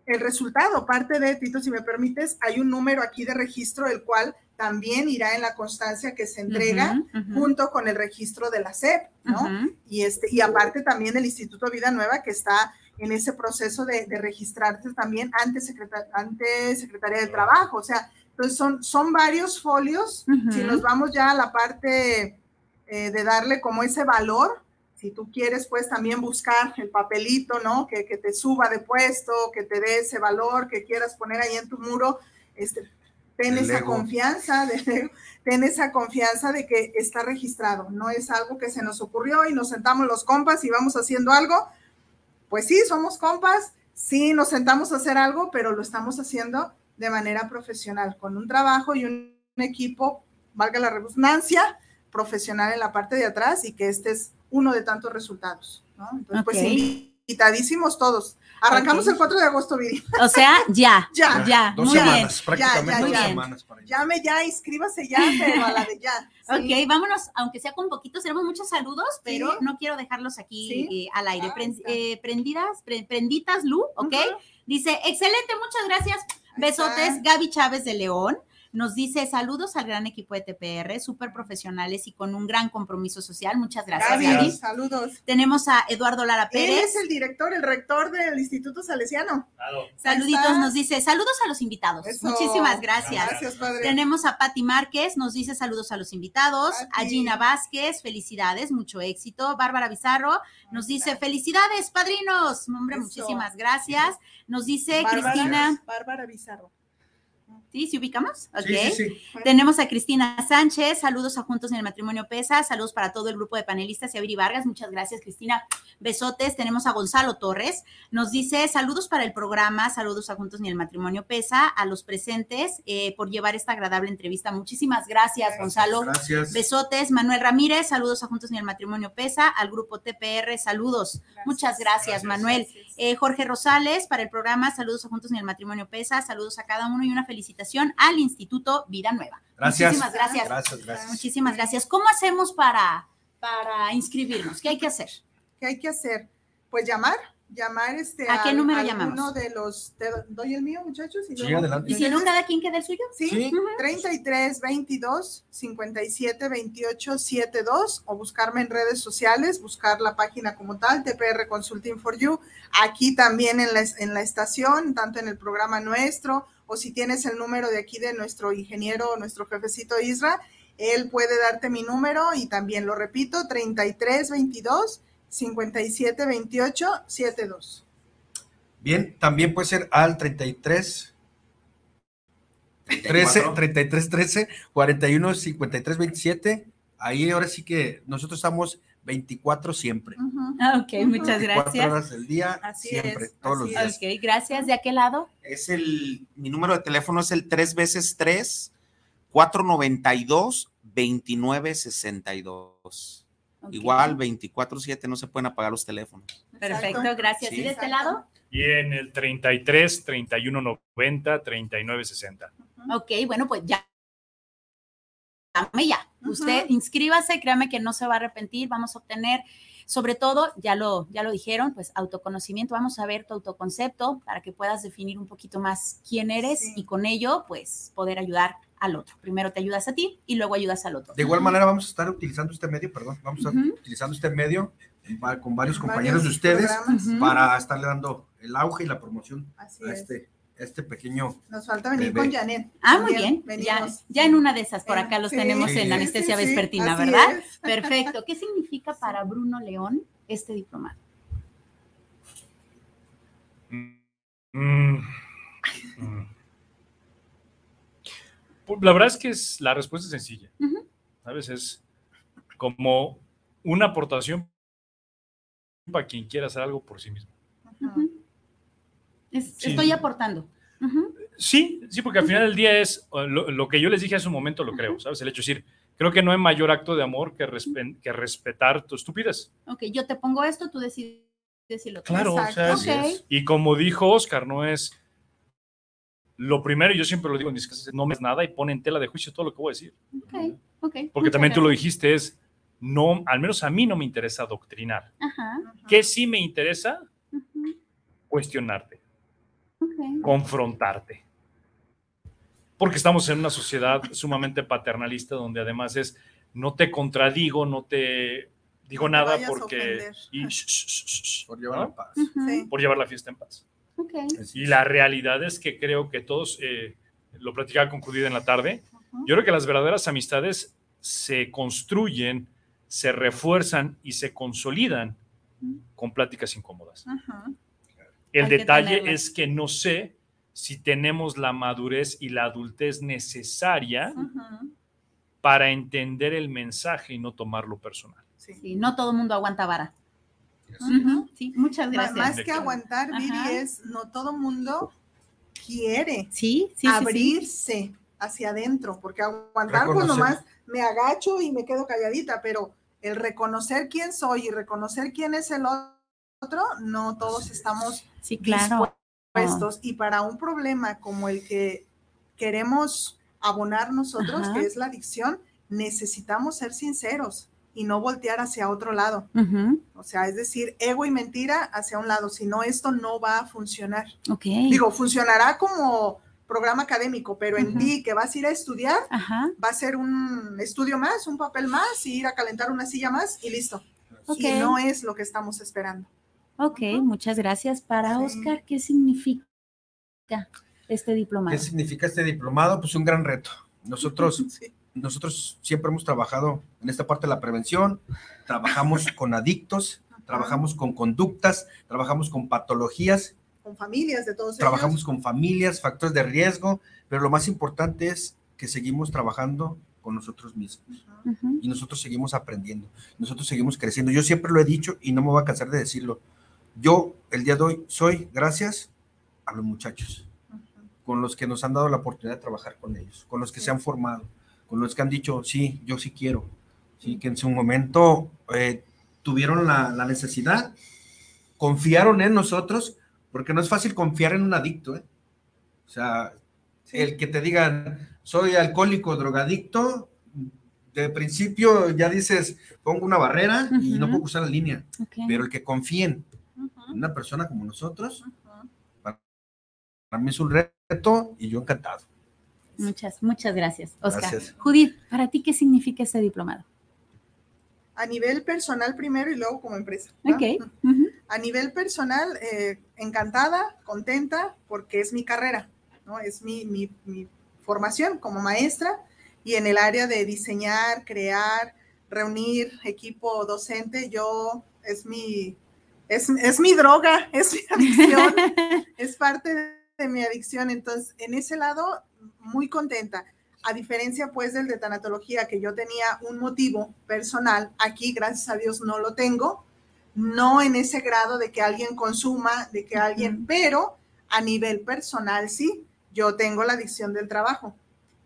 el resultado. Parte de, Tito, si me permites, hay un número aquí de registro, el cual también irá en la constancia que se entrega junto con el registro de la SEP, ¿no? y, este, y aparte también el Instituto Vida Nueva que está en ese proceso de, registrarse también ante, ante Secretaría de Trabajo. O sea, entonces son, son varios folios. Si nos vamos ya a la parte eh, de darle como ese valor, si tú quieres, pues también buscar el papelito, ¿no? Que, que, te suba de puesto, que te dé ese valor que quieras poner ahí en tu muro, este, ten esa confianza, de, ten esa confianza de que está registrado, no es algo que se nos ocurrió y nos sentamos los compas y vamos haciendo algo. Pues sí, somos compas, sí nos sentamos a hacer algo, pero lo estamos haciendo de manera profesional, con un trabajo y un equipo, valga la redundancia, profesional en la parte de atrás y que este es uno de tantos resultados, ¿no? Entonces, pues invitadísimos todos. Arrancamos el 4 de agosto, Viri. O sea, ya. ya. Ya. Dos muy semanas, bien. prácticamente Ya, ya, dos ya. semanas para. Llame ya, inscríbase ya, pero a la de ya. Sí. Ok, vámonos, aunque sea con poquitos, tenemos muchos saludos, pero Sí. no quiero dejarlos aquí Sí. eh, al aire. Ah, Pren- eh, prendidas, pre- prenditas, Lu, ¿ok? Dice, excelente, muchas gracias. Besotes. Gaby Chávez de León. Nos dice saludos al gran equipo de TPR, súper profesionales y con un gran compromiso social. Muchas gracias, Gaby, saludos. Tenemos a Eduardo Lara Él Pérez. es el director, el rector del Instituto Salesiano. Claro. Saluditos, nos dice saludos a los invitados. Eso. Muchísimas gracias. Gracias, padre. Tenemos a Patti Márquez, nos dice saludos a los invitados. A. Gina Vázquez, felicidades, mucho éxito. Bárbara Bizarro nos dice felicidades, padrinos. Hombre, Eso. muchísimas gracias. Nos dice Bárbara- Cristina. Bárbara Bizarro. ¿Sí? ¿Sí ubicamos? Ok. Sí, sí, sí. Tenemos a Cristina Sánchez, saludos a Juntos en el Matrimonio Pesa, saludos para todo el grupo de panelistas y a Viri Vargas, muchas gracias Cristina, besotes. Tenemos a Gonzalo Torres, nos dice saludos para el programa, saludos a Juntos en el Matrimonio Pesa, a los presentes eh, por llevar esta agradable entrevista. Muchísimas gracias, Gonzalo. Gracias. Besotes, Manuel Ramírez, saludos a Juntos en el Matrimonio Pesa, al grupo TPR, saludos. Muchas gracias, Gracias. Manuel. Eh, Jorge Rosales, para el programa, saludos a Juntos en el Matrimonio Pesa, saludos a cada uno y una felicitación al Instituto Vida Nueva. Gracias. Muchísimas gracias. Gracias, gracias. Muchísimas gracias. ¿Cómo hacemos para, para inscribirnos? ¿Qué hay que hacer? ¿Qué hay que hacer? Pues llamar, llamar este ¿A qué número alguno llamamos? de los, te doy el mío, muchachos. y Sí, luego- adelante. ¿Y si no, cada quien queda el suyo? Sí, Sí. 33 22 57 28 72 o buscarme en redes sociales, buscar la página como tal, TPR Consulting for You, aquí también en la, en la estación, tanto en el programa nuestro, o si tienes el número de aquí de nuestro ingeniero, nuestro jefecito Isra, él puede darte mi número y también lo repito, 33 22 57 28 72. Bien, también puede ser al 33 13, 33 13 41 53 27. Ahí ahora sí que nosotros estamos 24 siempre. Ujú. Ah, Ok, muchas 24 gracias. horas del día, Así siempre, es, todos los días. Ok, gracias. ¿De aquel lado? Es el, mi número de teléfono es el 3 veces 3 492 2962. Igual 24/7 no se pueden apagar los teléfonos. Perfecto, gracias. Sí. ¿Y de este lado? Y en el 33, 31, 90, 39, 60. Ok, bueno, pues ya. Llame ya. Usted inscríbase, créame que no se va a arrepentir. Vamos a obtener, sobre todo, ya lo, ya lo dijeron, pues autoconocimiento. Vamos a ver tu autoconcepto para que puedas definir un poquito más quién eres Sí. y con ello, pues, poder ayudar al otro. Primero te ayudas a ti y luego ayudas al otro. De igual manera vamos a estar utilizando este medio, perdón, vamos a estar utilizando este medio con varios compañeros Varios de ustedes programas. Para estarle dando el auge y la promoción Así a es. este, este pequeño. Nos falta venir Bebé. con Janet. Ah, muy bien. Ya, ya en una de esas por acá los sí, tenemos sí, en anestesia sí, vespertina, ¿verdad? es. Perfecto. ¿Qué significa para Bruno León este diplomado? Mm, mm. Pues, La verdad es que es, la respuesta es sencilla. Ujú. ¿Sabes? Es como una aportación para quien quiera hacer algo por sí mismo. Ujú. Es- Sí. Estoy aportando. Sí, sí, porque al final del día es uh, lo, lo que yo les dije hace un momento, lo creo, ¿sabes? El hecho de decir, creo que no hay mayor acto de amor que, respe- que respetar tu estupidez. Ok, yo te pongo esto, tú decides decirlo. Claro, o sea, y como dijo Oscar, no es lo primero, yo siempre lo digo en mis casos, no me es nada y pone en tela de juicio todo lo que voy a decir. Okay, okay. Porque también tú lo dijiste, es, no, al menos a mí no me interesa doctrinar. Ajá. ¿Qué sí me interesa? Cuestionarte, confrontarte. Porque estamos en una sociedad sumamente paternalista donde además es, no te contradigo, no te digo nada porque... por llevar la paz. Por llevar la fiesta en paz. Y la realidad es que creo que todos, eh, lo platicaba con Judith en la tarde, yo creo que las verdaderas amistades se construyen, se refuerzan y se consolidan con pláticas incómodas. El detalle es que no sé si tenemos la madurez y la adultez necesaria para entender el mensaje y no tomarlo personal. Sí, no todo el mundo aguanta vara. Sí, muchas gracias. Más que aguantar, Viri, es no todo mundo quiere sí, abrirse hacia adentro, porque aguantar pues nomás me agacho y me quedo calladita, pero el reconocer quién soy y reconocer quién es el otro, no todos estamos sí, claro. dispuestos. Y para un problema como el que queremos abonar nosotros, que es la adicción, necesitamos ser sinceros y no voltear hacia otro lado. O sea, es decir, ego y mentira hacia un lado, si no, esto no va a funcionar. Digo, funcionará como programa académico, pero en ti que vas a ir a estudiar, va a ser un estudio más, un papel más, y ir a calentar una silla más y listo. Y no es lo que estamos esperando. Ok, muchas gracias. Para Oscar, ¿qué significa este diplomado? ¿Qué significa este diplomado? Pues un gran reto. Nosotros nosotros siempre hemos trabajado en esta parte de la prevención, trabajamos con adictos, trabajamos con conductas, trabajamos con patologías. Con familias de todos Trabajamos con familias, factores de riesgo, pero lo más importante es que seguimos trabajando con nosotros mismos. Y nosotros seguimos aprendiendo, nosotros seguimos creciendo. Yo siempre lo he dicho y no me voy a cansar de decirlo. Yo el día de hoy soy gracias a los muchachos, con los que nos han dado la oportunidad de trabajar con ellos, con los que se han formado, con los que han dicho, sí, yo sí quiero, sí, que en su momento eh, tuvieron la, necesidad, confiaron en nosotros, porque no es fácil confiar en un adicto, ¿eh? O sea, el que te digan, soy alcohólico, drogadicto, de principio ya dices, pongo una barrera y no puedo usar la línea, pero el que confíen en una persona como nosotros, para mí es un reto y yo encantado. Muchas, muchas gracias, Oscar. Judith, ¿para ti qué significa este diplomado? A nivel personal primero y luego como empresa. Ok. A nivel personal, eh, encantada, contenta, porque es mi carrera, ¿no? Es mi, mi, mi, formación como maestra y en el área de diseñar, crear, reunir equipo docente, yo es mi, es, es mi droga, es mi adicción, es parte de mi adicción. Entonces, en ese lado muy contenta. A diferencia pues del de tanatología, que yo tenía un motivo personal, aquí gracias a Dios no lo tengo, no en ese grado de que alguien consuma, de que alguien, pero a nivel personal sí, yo tengo la adicción del trabajo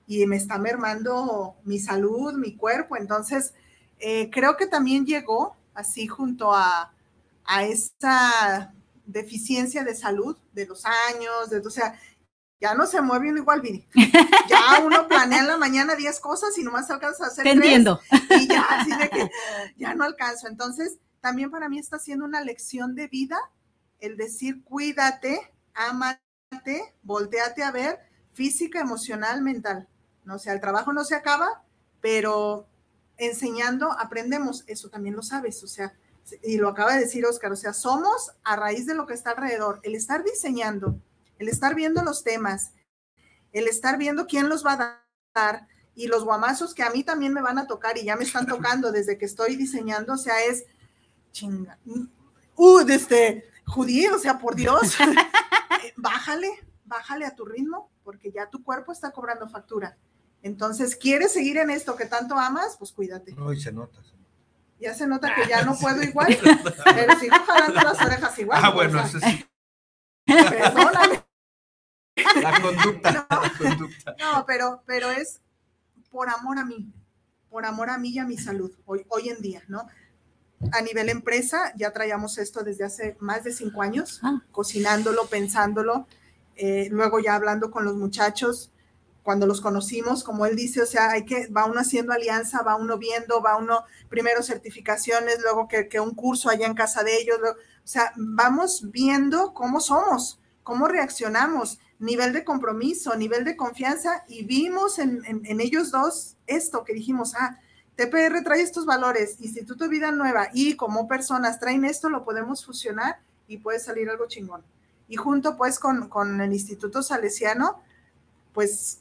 y me está mermando mi salud, mi cuerpo, entonces eh, creo que también llegó así junto a, a esa deficiencia de salud de los años, de, o sea, ya no se mueve uno igual, Viri. Ya uno planea en la mañana 10 cosas y nomás alcanza a hacer Te entiendo. Y ya, así de que ya no alcanzo. Entonces, también para mí está siendo una lección de vida el decir, cuídate, ámate, volteate a ver, física, emocional, mental. No o sea, el trabajo no se acaba, pero enseñando aprendemos, eso también lo sabes, o sea, y lo acaba de decir Oscar, o sea, somos a raíz de lo que está alrededor, el estar diseñando el estar viendo los temas, el estar viendo quién los va a dar y los guamazos que a mí también me van a tocar y ya me están tocando desde que estoy diseñando, o sea, es chinga. Uh, desde judío, o sea, por Dios, bájale, bájale a tu ritmo, porque ya tu cuerpo está cobrando factura. Entonces, ¿quieres seguir en esto que tanto amas? Pues cuídate. Ay, se nota. Ya se nota que ya no puedo igual, pero sigo jalando las orejas igual. Ah, bueno, eso sí. Perdóname. La conducta. No, pero, pero es por amor a mí, por amor a mí y a mi salud, hoy, hoy en día, ¿no? a nivel empresa, ya traíamos esto desde hace más de cinco años, ah. cocinándolo, pensándolo, eh, luego ya hablando con los muchachos, cuando los conocimos, como él dice, o sea, hay que, va uno haciendo alianza, va uno viendo, va uno primero certificaciones, luego que, que un curso allá en casa de ellos, o sea, vamos viendo cómo somos, cómo reaccionamos, nivel de compromiso, nivel de confianza, y vimos en, en, ellos dos esto que dijimos, ah, TPR trae estos valores, Instituto Vida Nueva y como personas traen esto, lo podemos fusionar y puede salir algo chingón. Y junto pues con, con el Instituto Salesiano, pues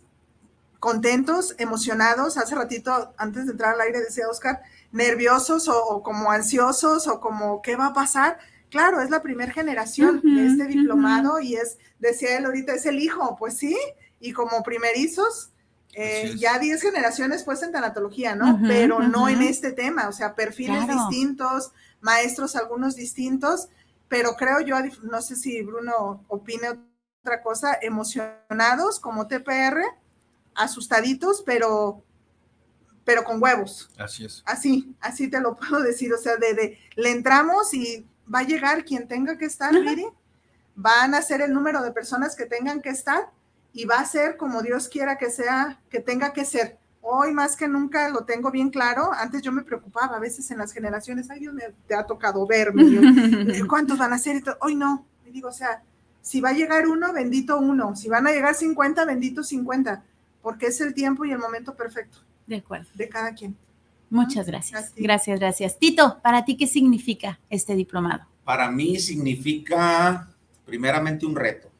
contentos, emocionados. Hace ratito, antes de entrar al aire, decía Oscar, nerviosos o, como ansiosos o como, ¿qué va a pasar? Claro, es la primera generación de este diplomado y es, decía él ahorita, es el hijo, pues sí, y como primerizos, eh, ya 10 generaciones pues en tanatología, ¿no? Pero no en este tema, o sea, perfiles distintos, maestros algunos distintos, pero creo yo, no sé si Bruno opine otra cosa, emocionados como TPR, asustaditos, pero, pero con huevos. Así es. Así, así te lo puedo decir. O sea, de, le entramos y va a llegar quien tenga que estar, Viri. Van a ser el número de personas que tengan que estar y va a ser como Dios quiera que sea, que tenga que ser. Hoy más que nunca lo tengo bien claro. Antes yo me preocupaba a veces en las generaciones, ay Dios me te ha tocado verme, ¿cuántos van a ser? Hoy no. Y digo, o sea, si va a llegar uno, bendito uno. Si van a llegar 50, bendito 50 porque es el tiempo y el momento perfecto. De acuerdo. De cada quien. Muchas gracias. Gracias, gracias. Tito, ¿para ti qué significa este diplomado? Para mí significa primeramente un reto.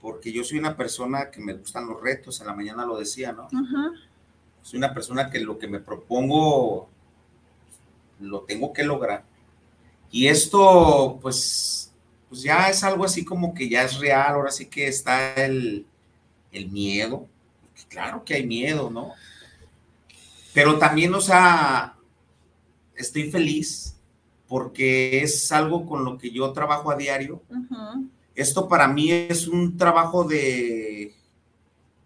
Porque yo soy una persona que me gustan los retos, en la mañana lo decía, ¿no? Soy una persona que lo que me propongo lo tengo que lograr. Y esto, pues, pues ya es algo así como que ya es real, ahora sí que está el, el miedo, claro que hay miedo, ¿no? Pero también, o sea, estoy feliz porque es algo con lo que yo trabajo a diario. Esto para mí es un trabajo de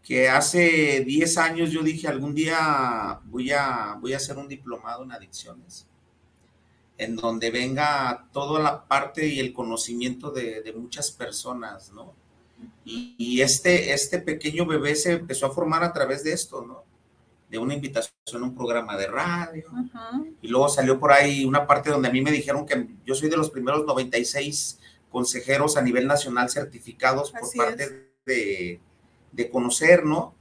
que hace 10 años yo dije algún día voy a, voy a hacer un diplomado en adicciones, en donde venga toda la parte y el conocimiento de, de muchas personas, ¿no? Y, este, este pequeño bebé se empezó a formar a través de esto, ¿no? De una invitación a un programa de radio. Y luego salió por ahí una parte donde a mí me dijeron que yo soy de los primeros 96 consejeros a nivel nacional certificados por parte de, de, conocer, ¿no?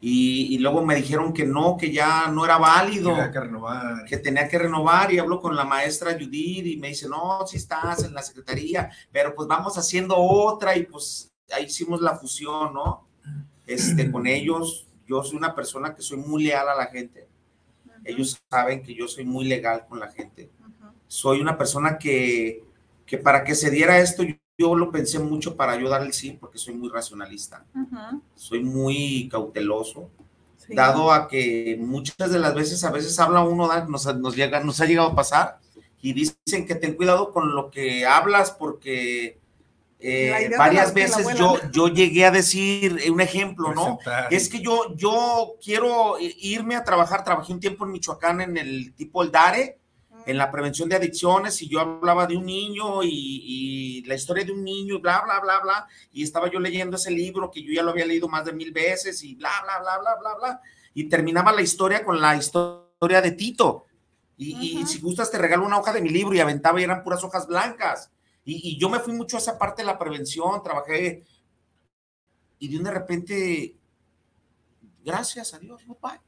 Y, luego me dijeron que no, que ya no era válido. Que, renovar. que tenía que renovar. Y hablo con la maestra Judith y me dice, no, si estás en la secretaría, pero pues vamos haciendo otra y pues ahí hicimos la fusión, ¿no? Este, con ellos, yo soy una persona que soy muy leal a la gente. Ellos saben que yo soy muy legal con la gente. Soy una persona que, que para que se diera esto, yo, lo pensé mucho para ayudar el sí, porque soy muy racionalista. Soy muy cauteloso. Dado a que muchas de las veces, a veces habla uno, nos, nos, llega, nos ha llegado a pasar, y dicen que ten cuidado con lo que hablas porque eh, varias veces yo, yo llegué a decir un ejemplo, ¿no? Es que yo, yo quiero irme a trabajar, trabajé un tiempo en Michoacán en el tipo el DARE, en la prevención de adicciones, y yo hablaba de un niño y, la historia de un niño, y bla, bla, bla, bla, y estaba yo leyendo ese libro que yo ya lo había leído más de mil veces, y bla, bla, bla, bla, bla, bla, y terminaba la historia con la historia de Tito. Y, y si gustas, te regalo una hoja de mi libro y aventaba y eran puras hojas blancas. Y, yo me fui mucho a esa parte de la prevención, trabajé y de un de repente, gracias a Dios, papá.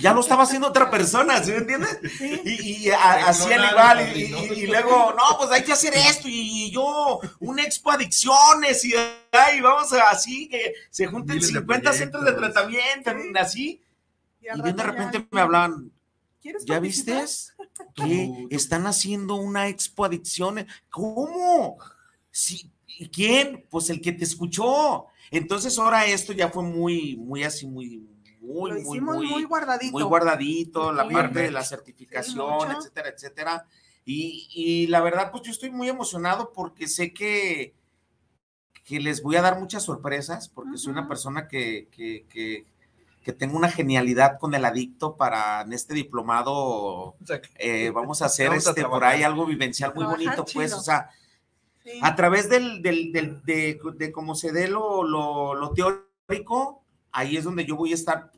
Ya lo estaba haciendo otra persona, ¿sí me entiendes? Y, así al igual, y, luego, no, pues hay que hacer esto, y, yo, un expo adicciones, y ay, vamos a, así, que se junten 50 centros de tratamiento, así, y de repente me ¿Ya viste? Que están haciendo una expo adicciones. ¿Cómo? Sí, ¿Quién? Pues el que te escuchó. Entonces ahora esto ya fue muy, muy así, muy, muy, muy, muy, guardadito. Muy guardadito, la parte de la certificación, etcétera, etcétera. Y, y, la verdad, pues yo estoy muy emocionado porque sé que, que les voy a dar muchas sorpresas, porque soy una persona que, que, que que tengo una genialidad con el adicto para en este diplomado. Eh, vamos a hacer este, por ahí algo vivencial muy bonito, pues, o sea, a través del, del, del de, de, cómo se dé lo, lo, lo, teórico, ahí es donde yo voy a estar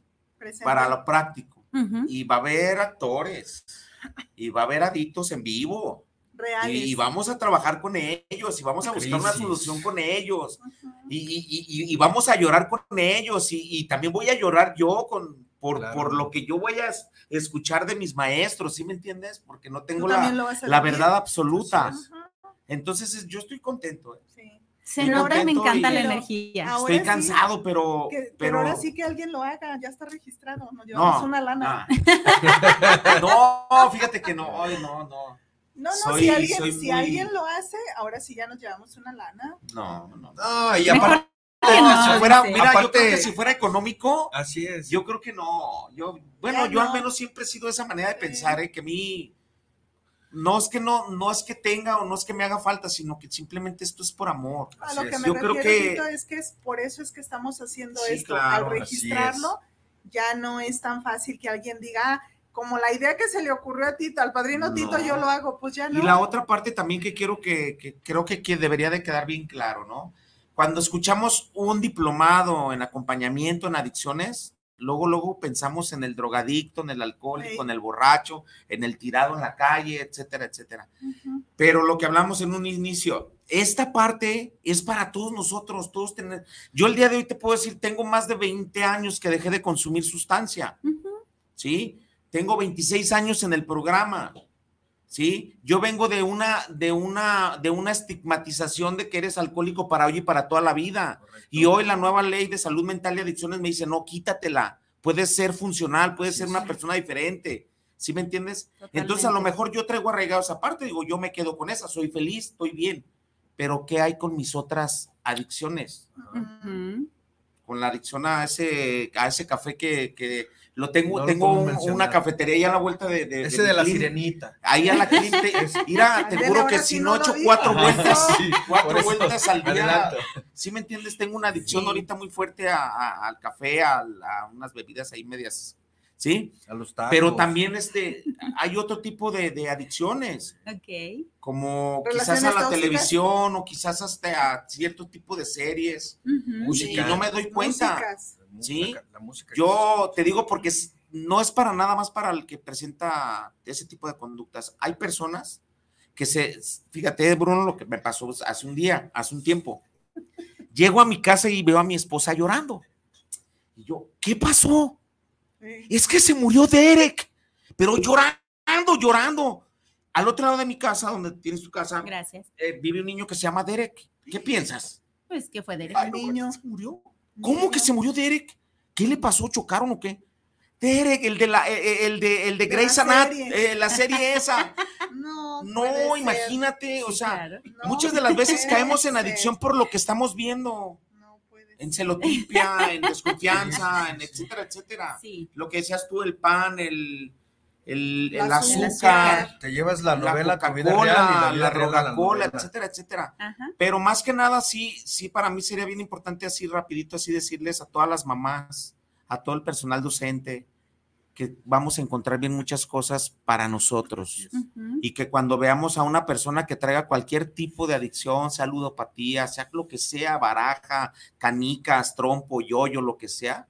para lo práctico. Y va a haber actores, y va a haber adictos en vivo. Y, vamos a trabajar con ellos y vamos a buscar una solución con ellos y, y, vamos a llorar con ellos y, también voy a llorar yo con, por, por lo que yo voy a escuchar de mis maestros, ¿sí me entiendes? Porque no tengo la, la verdad absoluta. Entonces yo estoy contento. ¿eh? Sí. Se nota y me encanta la energía. Estoy cansado, pero, pero, ahora sí que alguien lo haga, ya está registrado, nos llevamos una lana. No, fíjate que no, no, no. No, no, si, alguien, si alguien lo hace, ahora sí ya nos llevamos una lana. No, no. No, y aparte. si fuera, mira, yo creo que si fuera económico, así es. Yo creo que no. Yo, bueno, yo al menos siempre he sido de esa manera de pensar, ¿eh? que a mí no es que no, no es que tenga o no es que me haga falta, sino que simplemente esto es por amor. A lo que me yo creo que es que es por eso es que estamos haciendo esto. Al registrarlo, ya no es tan fácil que alguien diga, ah, como la idea que se le ocurrió a Tito, al padrino Tito yo lo hago, pues ya no. Y la otra parte también que quiero que, creo que, debería de quedar bien claro, ¿no? Cuando escuchamos un diplomado en acompañamiento en adicciones, luego, luego pensamos en el drogadicto, en el alcohólico, en el borracho, en el tirado en la calle, etcétera, etcétera. Pero lo que hablamos en un inicio, esta parte es para todos nosotros, todos tener. Yo el día de hoy te puedo decir, tengo más de 20 años que dejé de consumir sustancia, ¿sí? Tengo 26 años en el programa. ¿Sí? Yo vengo de una, de una, de una estigmatización de que eres alcohólico para hoy y para toda la vida. Y hoy la nueva ley de salud mental y adicciones me dice, no, quítatela. Puedes ser funcional, puedes ser una persona diferente. ¿Sí me entiendes? Entonces, a lo mejor yo traigo arraigados aparte, digo, yo me quedo con esa, soy feliz, estoy bien. Pero, ¿qué hay con mis otras adicciones? Con la adicción a ese, a ese café que, que lo tengo, tengo una cafetería ahí a la vuelta de. Ese de, la sirenita. Ahí a la cliente. Mira, te juro que si no, he hecho cuatro vueltas, cuatro vueltas al día. ¿Sí me entiendes? Tengo una adicción ahorita muy fuerte al café, a, unas bebidas ahí medias. ¿Sí? A los tacos. Pero también este, hay otro tipo de, adicciones. Ok. Como quizás a la televisión o quizás hasta a cierto tipo de series. Música. Y no me doy cuenta. ¿Sí? Yo te digo porque no es para nada más para el que presenta ese tipo de conductas. Hay personas que se, fíjate, Bruno, lo que me pasó hace un día, hace un tiempo. Llego a mi casa y veo a mi esposa llorando. Y yo, ¿qué pasó? Es que se murió Derek, pero llorando, llorando. Al otro lado de mi casa, donde tienes tu casa, Gracias. Eh, vive un niño que se llama Derek. ¿Qué piensas? Pues que fue Derek. El niño se murió. ¿Cómo que se murió Derek? ¿Qué le pasó? ¿Chocaron o qué? Derek, el de la, eh, eh, el de, el de, Grey's Anatomy, eh, la serie esa. No, no imagínate, o sea, muchas de las veces caemos en adicción por lo que estamos viendo. No puede en celotipia, en desconfianza, en etcétera, etcétera. Sí. Lo que decías tú, el pan, el, el, el azúcar, te llevas la novela la Coca-Cola, la, Coca-Cola, etcétera, etcétera. Pero más que nada, sí, sí, para mí sería bien importante así rapidito, así decirles a todas las mamás, a todo el personal docente, que vamos a encontrar bien muchas cosas para nosotros. Y que cuando veamos a una persona que traiga cualquier tipo de adicción, sea ludopatía, sea lo que sea, baraja, canicas, trompo, yoyo, lo que sea,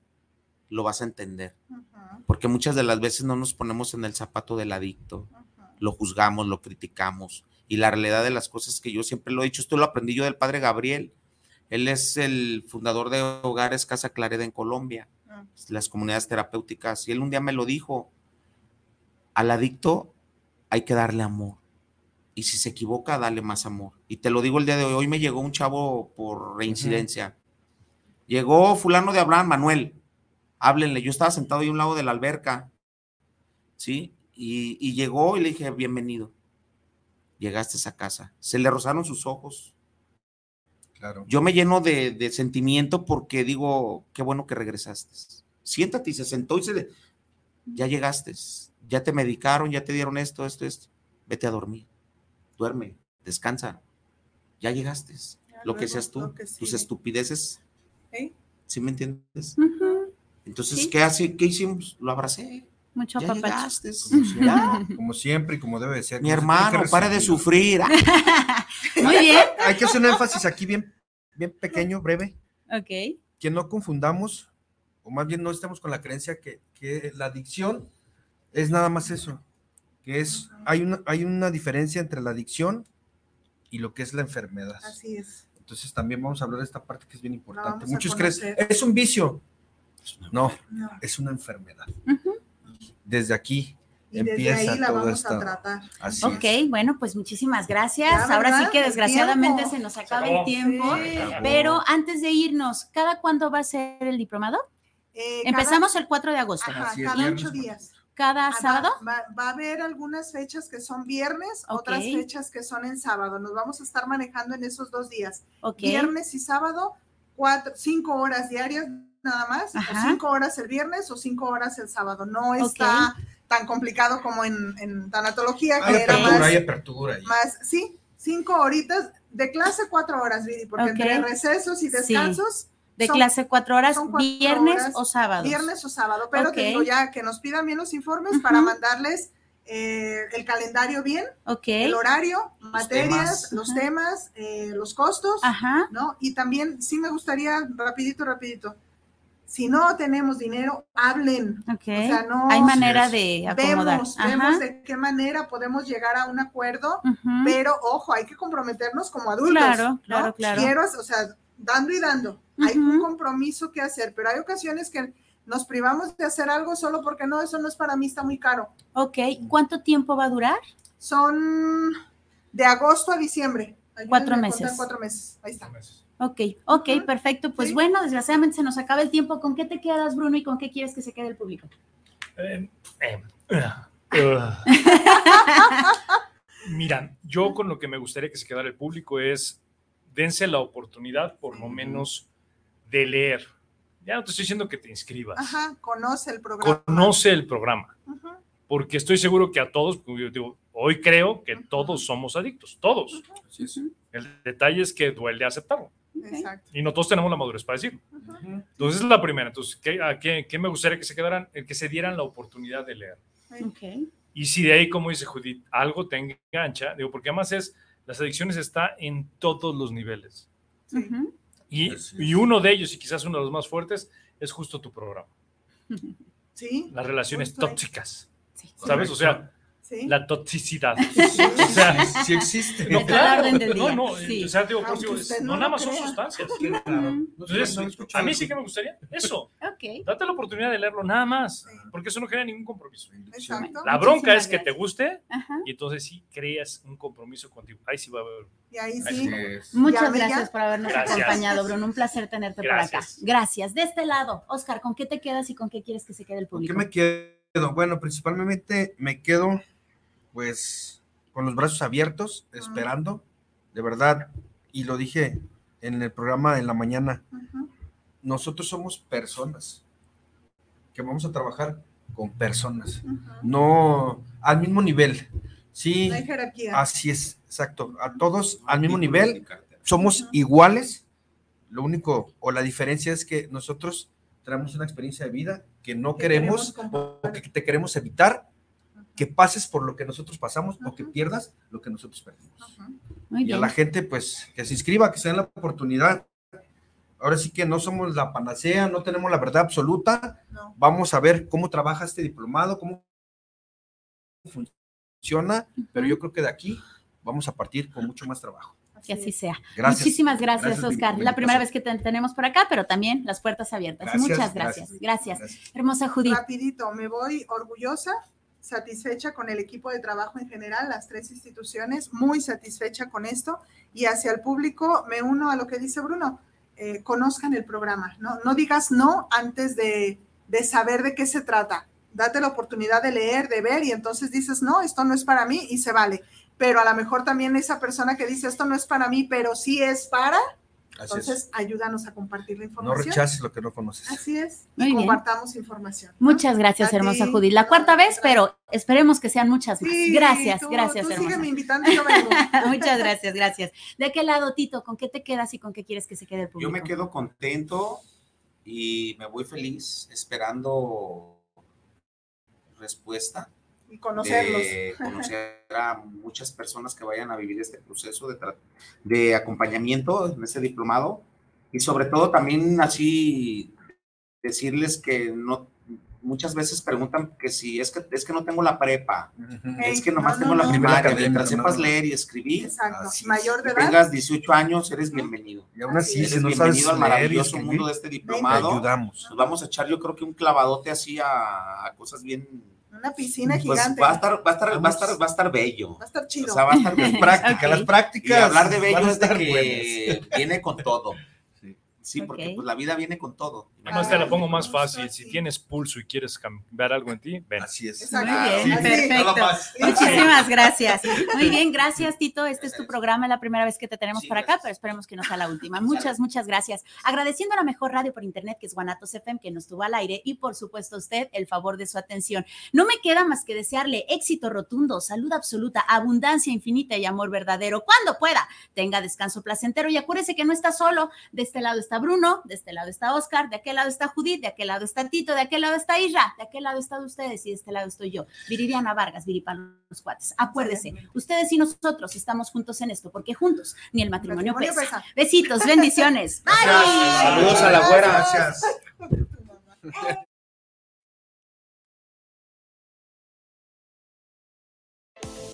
lo vas a entender porque muchas de las veces no nos ponemos en el zapato del adicto, lo juzgamos, lo criticamos. Y la realidad de las cosas que yo siempre lo he dicho, esto lo aprendí yo del padre Gabriel. Él es el fundador de Hogares Casa Clareda en Colombia, las comunidades terapéuticas. Y él un día me lo dijo, al adicto hay que darle amor. Y si se equivoca, dale más amor. Y te lo digo el día de hoy, hoy me llegó un chavo por reincidencia. Llegó fulano de Abraham, Manuel háblenle. Yo estaba sentado ahí a un lado de la alberca, ¿sí? Y, llegó y le dije, bienvenido. Llegaste a esa casa. Se le rozaron sus ojos. Claro. Yo me lleno de, sentimiento porque digo, qué bueno que regresaste. Siéntate y se sentó y se ya llegaste, ya te medicaron, ya te dieron esto, esto, esto. Vete a dormir. Duerme, descansa. Ya llegaste. lo que seas tú, tus estupideces. ¿Sí me entiendes? Entonces, ¿qué, hace, ¿qué hicimos? Lo abracé. Mucho papá. Como, siempre, y como debe ser. Mi hermano, para de sufrir. Muy bien. Hay que hacer un énfasis aquí bien, bien pequeño, breve. Ok. Que no confundamos, o más bien no estemos con la creencia que, que la adicción es nada más eso. Que es, hay una, hay una diferencia entre la adicción y lo que es la enfermedad. Así es. Entonces también vamos a hablar de esta parte que es bien importante. Muchos creen, es un vicio. No, es una enfermedad. Desde aquí empieza todo esto. ok, bueno, pues muchísimas gracias. Ahora sí que desgraciadamente se nos acaba el tiempo, pero antes de irnos, ¿cada cuándo va a ser el diplomado? Eh, Empezamos el 4 de agosto. Ajá, cada ocho días cada ah, sábado? Va, a haber algunas fechas que son viernes, otras fechas que son en sábado. Nos vamos a estar manejando en esos dos días. Viernes y sábado, cuatro, cinco horas diarias nada más, cinco horas el viernes o cinco horas el sábado. No está tan complicado como en, tanatología, que era más, hay apertura más, sí, cinco horitas de clase, cuatro horas, Vidi, porque entre recesos y descansos de clase cuatro horas, viernes o sábado. Viernes o sábado, pero tengo ya que nos pidan bien los informes para mandarles eh, el calendario bien, el horario, materias, los temas, eh, los costos, ¿no? Y también sí me gustaría, rapidito, rapidito, si no tenemos dinero, hablen. O sea, no hay manera de acomodar. Vemos, vemos de qué manera podemos llegar a un acuerdo, pero ojo, hay que comprometernos como adultos. Claro, claro, claro. Quiero, o sea, dando y dando hay un compromiso que hacer, pero hay ocasiones que nos privamos de hacer algo solo porque no, eso no es para mí, está muy caro. Ok, ¿cuánto tiempo va a durar? Son de agosto a diciembre. cuatro meses. Cuatro meses, ahí está. Ok, ok, perfecto. Pues bueno, desgraciadamente se nos acaba el tiempo. ¿Con qué te quedas, Bruno, y con qué quieres que se quede el público? Eh, eh, uh. Mira, yo con lo que me gustaría que se quedara el público es dense la oportunidad, por lo menos, de leer. Ya no te estoy diciendo que te inscribas. Ajá, conoce el programa. Conoce el programa. Porque estoy seguro que a todos, yo digo, hoy creo que todos somos adictos, todos. El detalle es que duele aceptarlo. Exacto. Y no todos tenemos la madurez para decirlo. Entonces, es la primera. Entonces, ¿qué, qué, me gustaría que se quedaran? Que se dieran la oportunidad de leer. Y si de ahí, como dice Judith, algo te engancha, digo, porque además es, las adicciones está en todos los niveles. Sí. Y, uno de ellos, y quizás uno de los más fuertes, es justo tu programa. Sí. Las relaciones tóxicas. ¿Sabes? O sea, la toxicidad. o sea, sí existe. No, claro, no, no, o sea, digo, no, nada más son sustancias. Entonces, a mí sí que me gustaría eso. Okay. Date la oportunidad de leerlo nada más, porque eso no genera ningún compromiso. Exacto. La bronca es que te guste y entonces sí creas un compromiso contigo. Ahí sí va a haber. Y ahí sí. Muchas gracias por habernos acompañado, Bruno. Un placer tenerte por acá. Gracias. De este lado, Oscar, ¿con qué te quedas y con qué quieres que se quede el público? ¿Con qué me quedo? Bueno, principalmente me quedo pues con los brazos abiertos, esperando, de verdad, y lo dije en el programa de la mañana, nosotros somos personas que vamos a trabajar con personas, no al mismo nivel. Sí, así es, exacto. A todos al mismo nivel, somos iguales. Lo único o la diferencia es que nosotros traemos una experiencia de vida que no queremos, o que te queremos evitar que pases por lo que nosotros pasamos o que pierdas lo que nosotros perdimos. Y a la gente, pues, que se inscriba, que se den la oportunidad. Ahora sí que no somos la panacea, no tenemos la verdad absoluta. Vamos a ver cómo trabaja este diplomado, cómo funciona, pero yo creo que de aquí vamos a partir con mucho más trabajo. Que así sea. Muchísimas gracias, Oscar. La primera vez que te tenemos por acá, pero también las puertas abiertas. Muchas gracias. gracias. Hermosa Judith. Rapidito, me voy orgullosa satisfecha con el equipo de trabajo en general, las tres instituciones, muy satisfecha con esto y hacia el público me uno a lo que dice Bruno, eh, conozcan el programa, ¿no? no digas no antes de, de saber de qué se trata, date la oportunidad de leer, de ver y entonces dices, no, esto no es para mí y se vale, pero a lo mejor también esa persona que dice, esto no es para mí, pero sí es para, entonces, ayúdanos a compartir la información. No rechaces lo que no conoces. Así es. y compartamos información. Muchas gracias, hermosa Judith. La cuarta vez, pero esperemos que sean muchas más. gracias, gracias, tú hermosa. invitando yo vengo. muchas gracias, gracias. ¿De qué lado, Tito? ¿Con qué te quedas y con qué quieres que se quede el público? Yo me quedo contento y me voy feliz esperando respuesta. Y conocerlos. conocer a muchas personas que vayan a vivir este proceso de, de acompañamiento en este diplomado y sobre todo también así decirles que no muchas veces preguntan que si es que es que no tengo la prepa, es que nomás tengo la primaria, mientras sepas leer y escribir, Exacto. mayor de edad. tengas 18 años, eres bienvenido. Y aún así, eres bienvenido al maravilloso mundo de este diplomado. ayudamos. Nos vamos a echar, yo creo que un clavadote así a, cosas bien una piscina pues gigante. Va a estar, va a estar, va a estar, va a estar bello. Va a estar chido. O sea, va a estar bien. práctica, las prácticas. Y hablar de bello es de que viene con todo. Sí, porque pues la vida viene con todo. Además te la pongo más fácil. Si tienes pulso y quieres cambiar algo en ti, ven. Así es. Muy bien, perfecto. Muchísimas gracias. Muy bien, gracias Tito. Este es tu programa, es la primera vez que te tenemos por acá, pero esperemos que no sea la última. Muchas, muchas gracias. Agradeciendo a la mejor radio por internet, que es Guanatos FM, que nos tuvo al aire, y por supuesto usted el favor de su atención. No me queda más que desearle éxito rotundo, salud absoluta, abundancia infinita y amor verdadero. Cuando pueda, tenga descanso placentero y acuérdese que no está solo. De este lado está Bruno, de este lado está Oscar, de aquel lado está Judith, de aquel lado está Tito, de aquel lado está Isra, de aquel lado están ustedes y de este lado estoy yo, Viridiana Vargas, Viripan los cuates. Acuérdese, ustedes y nosotros estamos juntos en esto, porque juntos ni el matrimonio, pesa. Besitos, bendiciones. Bye. Saludos a la güera. Gracias.